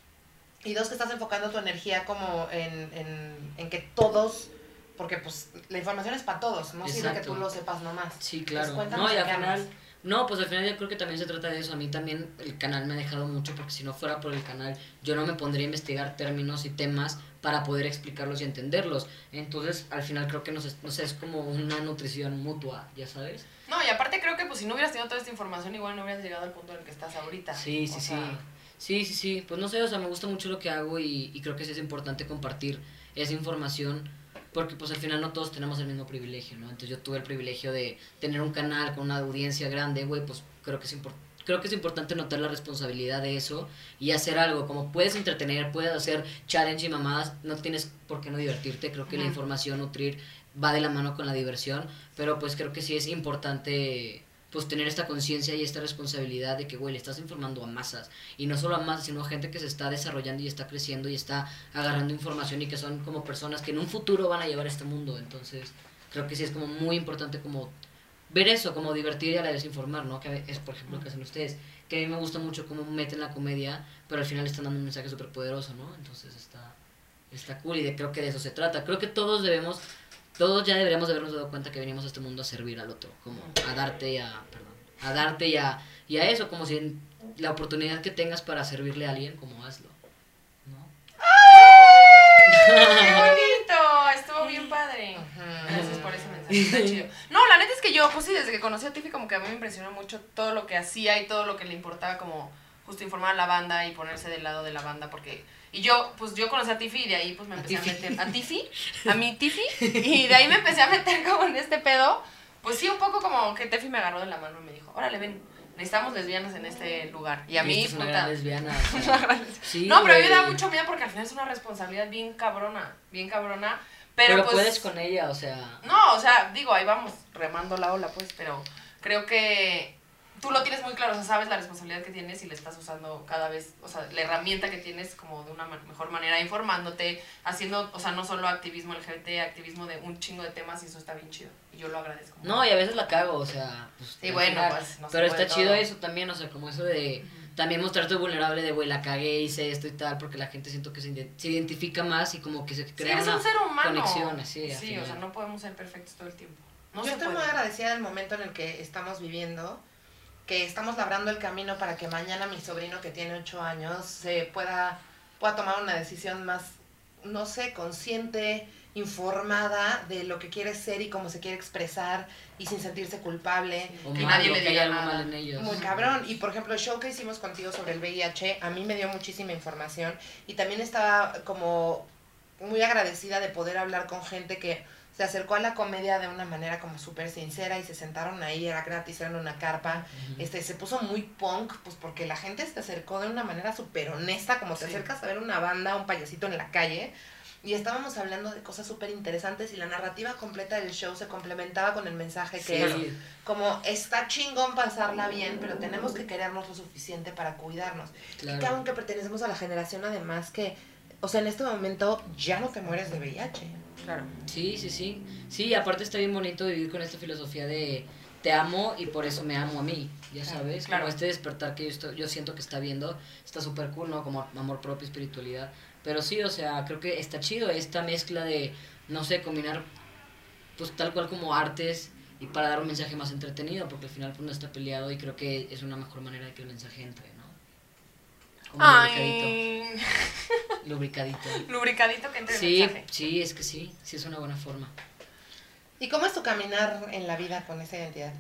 y dos, que estás enfocando tu energía como en, en, en que todos, porque pues la información es para todos, no sirve que tú lo sepas nomás. Sí, claro. no, y al final, no, pues al final yo creo que también se trata de eso. A mí también el canal me ha dejado mucho porque si no fuera por el canal, yo no me pondría a investigar términos y temas para poder explicarlos y entenderlos. Entonces, al final creo que no sé, no sé, es como una nutrición mutua, ya sabes. No, y aparte creo que pues si no hubieras tenido toda esta información, igual no hubieras llegado al punto en el que estás ahorita. Sí, sí, O sí. Sí, sí, sí. Pues no sé, o sea, me gusta mucho lo que hago y, y creo que sí es importante compartir esa información porque pues al final no todos tenemos el mismo privilegio, ¿no? Entonces yo tuve el privilegio de tener un canal con una audiencia grande, güey, pues creo que es importante. Creo que es importante notar la responsabilidad de eso y hacer algo. Como puedes entretener, puedes hacer challenge y mamadas, no tienes por qué no divertirte. Creo que la información, nutrir, va de la mano con la diversión. Pero pues creo que sí es importante pues tener esta conciencia y esta responsabilidad de que, güey, le estás informando a masas. Y no solo a masas, sino a gente que se está desarrollando y está creciendo y está agarrando información y que son como personas que en un futuro van a llevar este mundo. Entonces, creo que sí es como muy importante como ver eso, como divertir y a la vez informar, ¿no? Que es, por ejemplo, lo que hacen ustedes. Que a mí me gusta mucho cómo meten la comedia, pero al final están dando un mensaje súper poderoso, ¿no? Entonces está, está cool y de, creo que de eso se trata. Creo que todos debemos, todos ya deberíamos de habernos dado cuenta que venimos a este mundo a servir al otro, como a darte y a, perdón, a darte y a, y a eso, como si en la oportunidad que tengas para servirle a alguien, como hazlo, ¿no? ¡Qué bonito! Estuvo bien padre. Gracias por ese mensaje, está chido. No, la neta es que yo, pues sí, desde que conocí a Tiffy, como que a mí me impresionó mucho todo lo que hacía y todo lo que le importaba, como justo informar a la banda y ponerse del lado de la banda, porque. Y yo, pues yo conocí a Tiffy y de ahí, pues me A empecé a, Tiffy. meter. A Tiffy, a mi Tiffy, y de ahí me empecé a meter como en este pedo. Pues sí, un poco como que Tiffy me agarró de la mano y me dijo: Órale, ven, necesitamos lesbianas en este lugar. Y a mí, es puta, lesbiana. o sea, sí, no, pero a mí me da mucho miedo porque al final es una responsabilidad bien cabrona, bien cabrona. Pero, Pero, pues, puedes con ella, o sea... No, o sea, digo, ahí vamos remando la ola, pues, pero creo que tú lo tienes muy claro, o sea, sabes la responsabilidad que tienes y le estás usando cada vez, o sea, la herramienta que tienes como de una mejor manera, informándote, haciendo, o sea, no solo activismo LGBT, activismo de un chingo de temas y eso está bien chido. Y yo lo agradezco. No, y a veces la cago, o sea... Pues, Sí, bueno, final, pues, no Pero está chido todo. eso también, o sea, como eso de también mostrarte vulnerable de, güey, la cagué, hice esto y tal, porque la gente siento que se, ide- se identifica más y como que se Sí, crea eres una un ser humano. sí, Sí, o sea, no podemos ser perfectos todo el tiempo. No Yo estoy puede. muy agradecida del momento en el que estamos viviendo, que estamos labrando el camino para que mañana mi sobrino que tiene 8 años se pueda, pueda tomar una decisión más, no sé, consciente, informada de lo que quiere ser y cómo se quiere expresar y sin sentirse culpable. O Que mal, nadie le diga algo mal en ellos. Muy cabrón. Y por ejemplo, el show que hicimos contigo sobre el VIH, a mí me dio muchísima información y también estaba como muy agradecida de poder hablar con gente que se acercó a la comedia de una manera como súper sincera y se sentaron ahí, era gratis, era en una carpa. Este, se puso muy punk, pues porque la gente se acercó de una manera súper honesta, como te Sí. acercas a ver una banda, un payasito en la calle. Y estábamos hablando de cosas súper interesantes y la narrativa completa del show se complementaba con el mensaje que es Sí. como está chingón pasarla bien, pero tenemos que querernos lo suficiente para cuidarnos. Claro. Y que aunque pertenecemos a la generación además que, o sea, en este momento ya no te mueres de VIH. Claro. Sí, sí, sí. Sí, aparte está bien bonito vivir con esta filosofía de te amo y por eso me amo a mí, ya sabes. claro. Como este despertar que yo, estoy, yo siento que está viendo, está súper cool, ¿no? Como amor propio, espiritualidad. Pero sí, o sea, creo que está chido esta mezcla de, no sé, combinar pues tal cual como artes y para dar un mensaje más entretenido, porque al final pues no está peleado y creo que es una mejor manera de que el mensaje entre. Como Ay. lubricadito. Lubricadito. Lubricadito que entre el Sí, mensaje. sí, es que sí, sí es una buena forma. ¿Y cómo es tu caminar en la vida con esa identidad?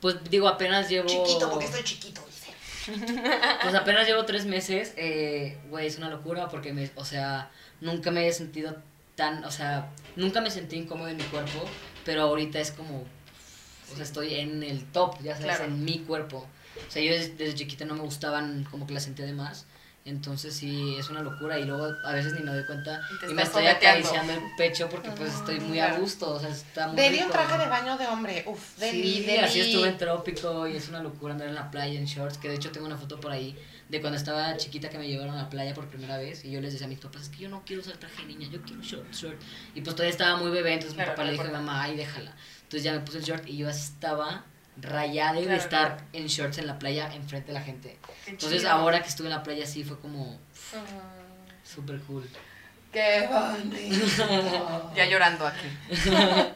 Pues digo, apenas llevo... Chiquito, porque estoy chiquito, dice. Pues apenas llevo tres meses, eh, güey, es una locura porque, me, o sea, nunca me he sentido tan, o sea, nunca me sentí incómodo en mi cuerpo, pero ahorita es como, o sea, estoy en el top, ya sabes, Claro. en mi cuerpo. O sea, yo desde, desde chiquita no me gustaban como que la sentía de más, entonces sí, es una locura y luego a veces ni me doy cuenta Y me estoy acariciando el pecho porque pues estoy muy a gusto, o sea, está muy Deli un traje de baño de hombre. Uf, Deli, Sí, Deli. así estuve en trópico y es una locura andar en la playa en shorts, que de hecho tengo una foto por ahí de cuando estaba chiquita que me llevaron a la playa por primera vez y yo les decía a mis papás, es que yo no quiero usar traje de niña, yo quiero short, short. Y pues todavía estaba muy bebé, entonces Claro, mi papá le dijo a mi mamá, ay, déjala. Entonces ya me puse el short y yo estaba rayada de Claro, estar claro. en shorts en la playa enfrente de la gente. Qué Entonces chido. ahora que estuve en la playa sí fue como Ah, súper cool. Qué bonito. Ya llorando aquí.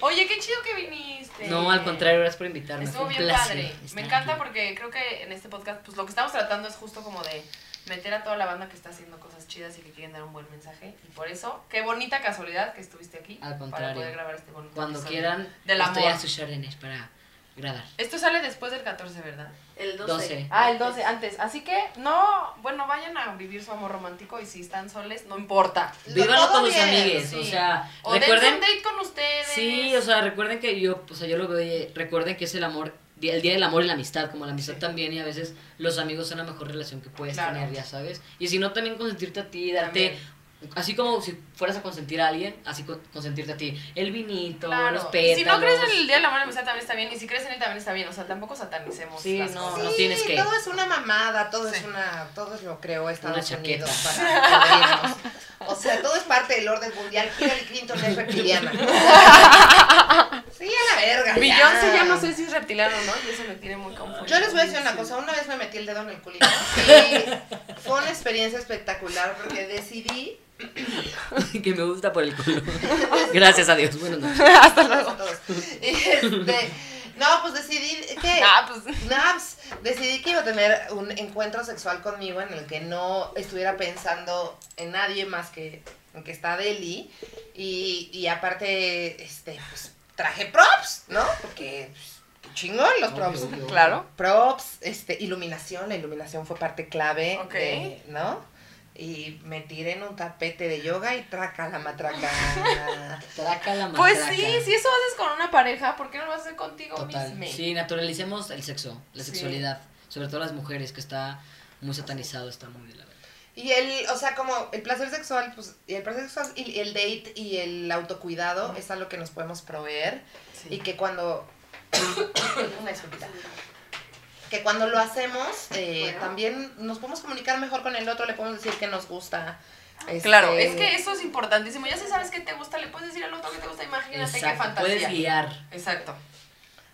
Oye, qué chido que viniste. No, al contrario, gracias por invitarme. Estuvo fue un bien placer padre. Me encanta aquí. porque creo que en este podcast, pues lo que estamos tratando es justo como de meter a toda la banda que está haciendo cosas chidas y que quieren dar un buen mensaje. Y por eso, qué bonita casualidad que estuviste aquí. Al Para contrario. poder grabar este bonito Cuando quieran, Del estoy amor. a sus órdenes para grabar. Esto sale después del 14, ¿verdad? El 12. 12. Ah, el 12, antes. Así que, no, bueno, vayan a vivir su amor romántico y si están soles, no importa. Vívanlo con sus amigues, sí. o sea, O recuerden, un date con ustedes. sí, o sea, recuerden que yo, o sea, yo lo veo, de- recuerden que es el amor, el día del amor y la amistad, como la amistad Sí. también y a veces los amigos son la mejor relación que puedes Claro. tener, ya sabes, y si no también consentirte a ti, darte, También. así como si fueras a consentir a alguien, así con- consentirte a ti, el vinito, Claro. los pétalos. si no crees en el Día y la Amistad también está bien. Y si crees en él también está bien. O sea, tampoco satanicemos Sí, las no, cosas. no tienes que- Todo es una mamada, todo Sí. es una, todo es lo creó Estados Una chaqueta. Unidos para. O sea, todo es parte del orden mundial. Hillary Clinton es reptiliana. Sí, a la verga. Beyoncé ya no sé si es reptiliano o no. Y eso me tiene muy confundido. Yo les voy a decir una cosa, una vez me metí el dedo en el culito y fue una experiencia espectacular porque decidí, que me gusta por el culo. Gracias a Dios. Bueno, no. Hasta luego. a todos, y este, no, pues decidí que, Ah, pues. Naps, decidí que iba a tener un encuentro sexual conmigo en el que no estuviera pensando en nadie más que en que está Deli y, y aparte, este, pues traje props, ¿no? Porque pues, chingón los Obvio, props. obvio. Claro. Props, este, iluminación, la iluminación fue parte clave, Ok. de- ¿no? Y me tiré en un tapete de yoga y traca la matraca. Traca la Pues matraca. sí, si eso haces con una pareja, ¿por qué no lo hacer contigo Total. mismo? Sí, naturalicemos el sexo, la Sí. sexualidad. Sobre todo las mujeres, que está muy satanizado, está muy de la verga. Y el, o sea, como el placer sexual, pues, y el placer sexual y el date y el autocuidado es algo que nos podemos proveer. Sí. Y que cuando. una disculpita. Que cuando lo hacemos, eh, Bueno. también nos podemos comunicar mejor con el otro, le podemos decir que nos gusta. Claro, este, es que eso es importantísimo. Ya si sabes que te gusta, le puedes decir al otro que te gusta. Imagínate qué Exacto, fantasía. puedes guiar. Exacto.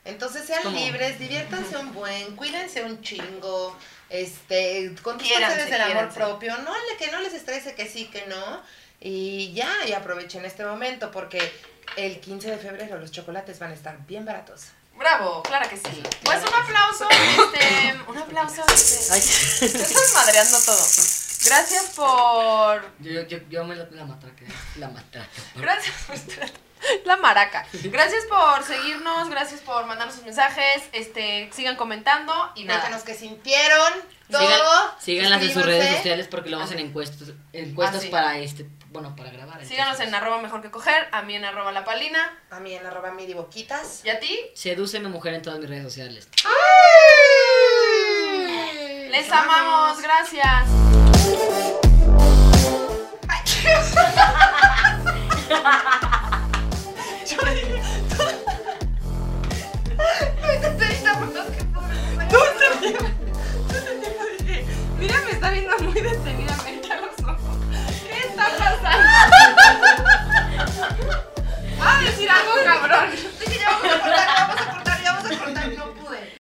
Entonces sean libres, diviértanse un buen, cuídense un chingo, este, Quiéranse, desde el amor quiéranse. propio, no le, que no les estrese que sí, que no, y ya, y aprovechen este momento porque el 15 de febrero los chocolates van a estar bien baratos. Bravo, claro que sí. Pues un aplauso, este, un aplauso, este. Ay, estás madreando todo. Gracias por. Yo, yo, yo me la, la matraca. La matraca. Gracias por. La maraca. Gracias por seguirnos, gracias por mandarnos sus mensajes. Este, sigan comentando y nada. Cuéntanos qué sintieron, todo. Sigan, síganlas en sus redes sociales porque luego hacen encuestas, encuestas Ah, sí. para este, bueno, para grabar. Síganos en arroba mejor que coger, a mí en arroba la palina. A mí en arroba miriboquitas. ¿Y a ti? Sedúceme mujer en todas mis redes sociales. ¡Ay! Les amamos, amamos gracias. Mira, me está viendo muy de 这个叫木头人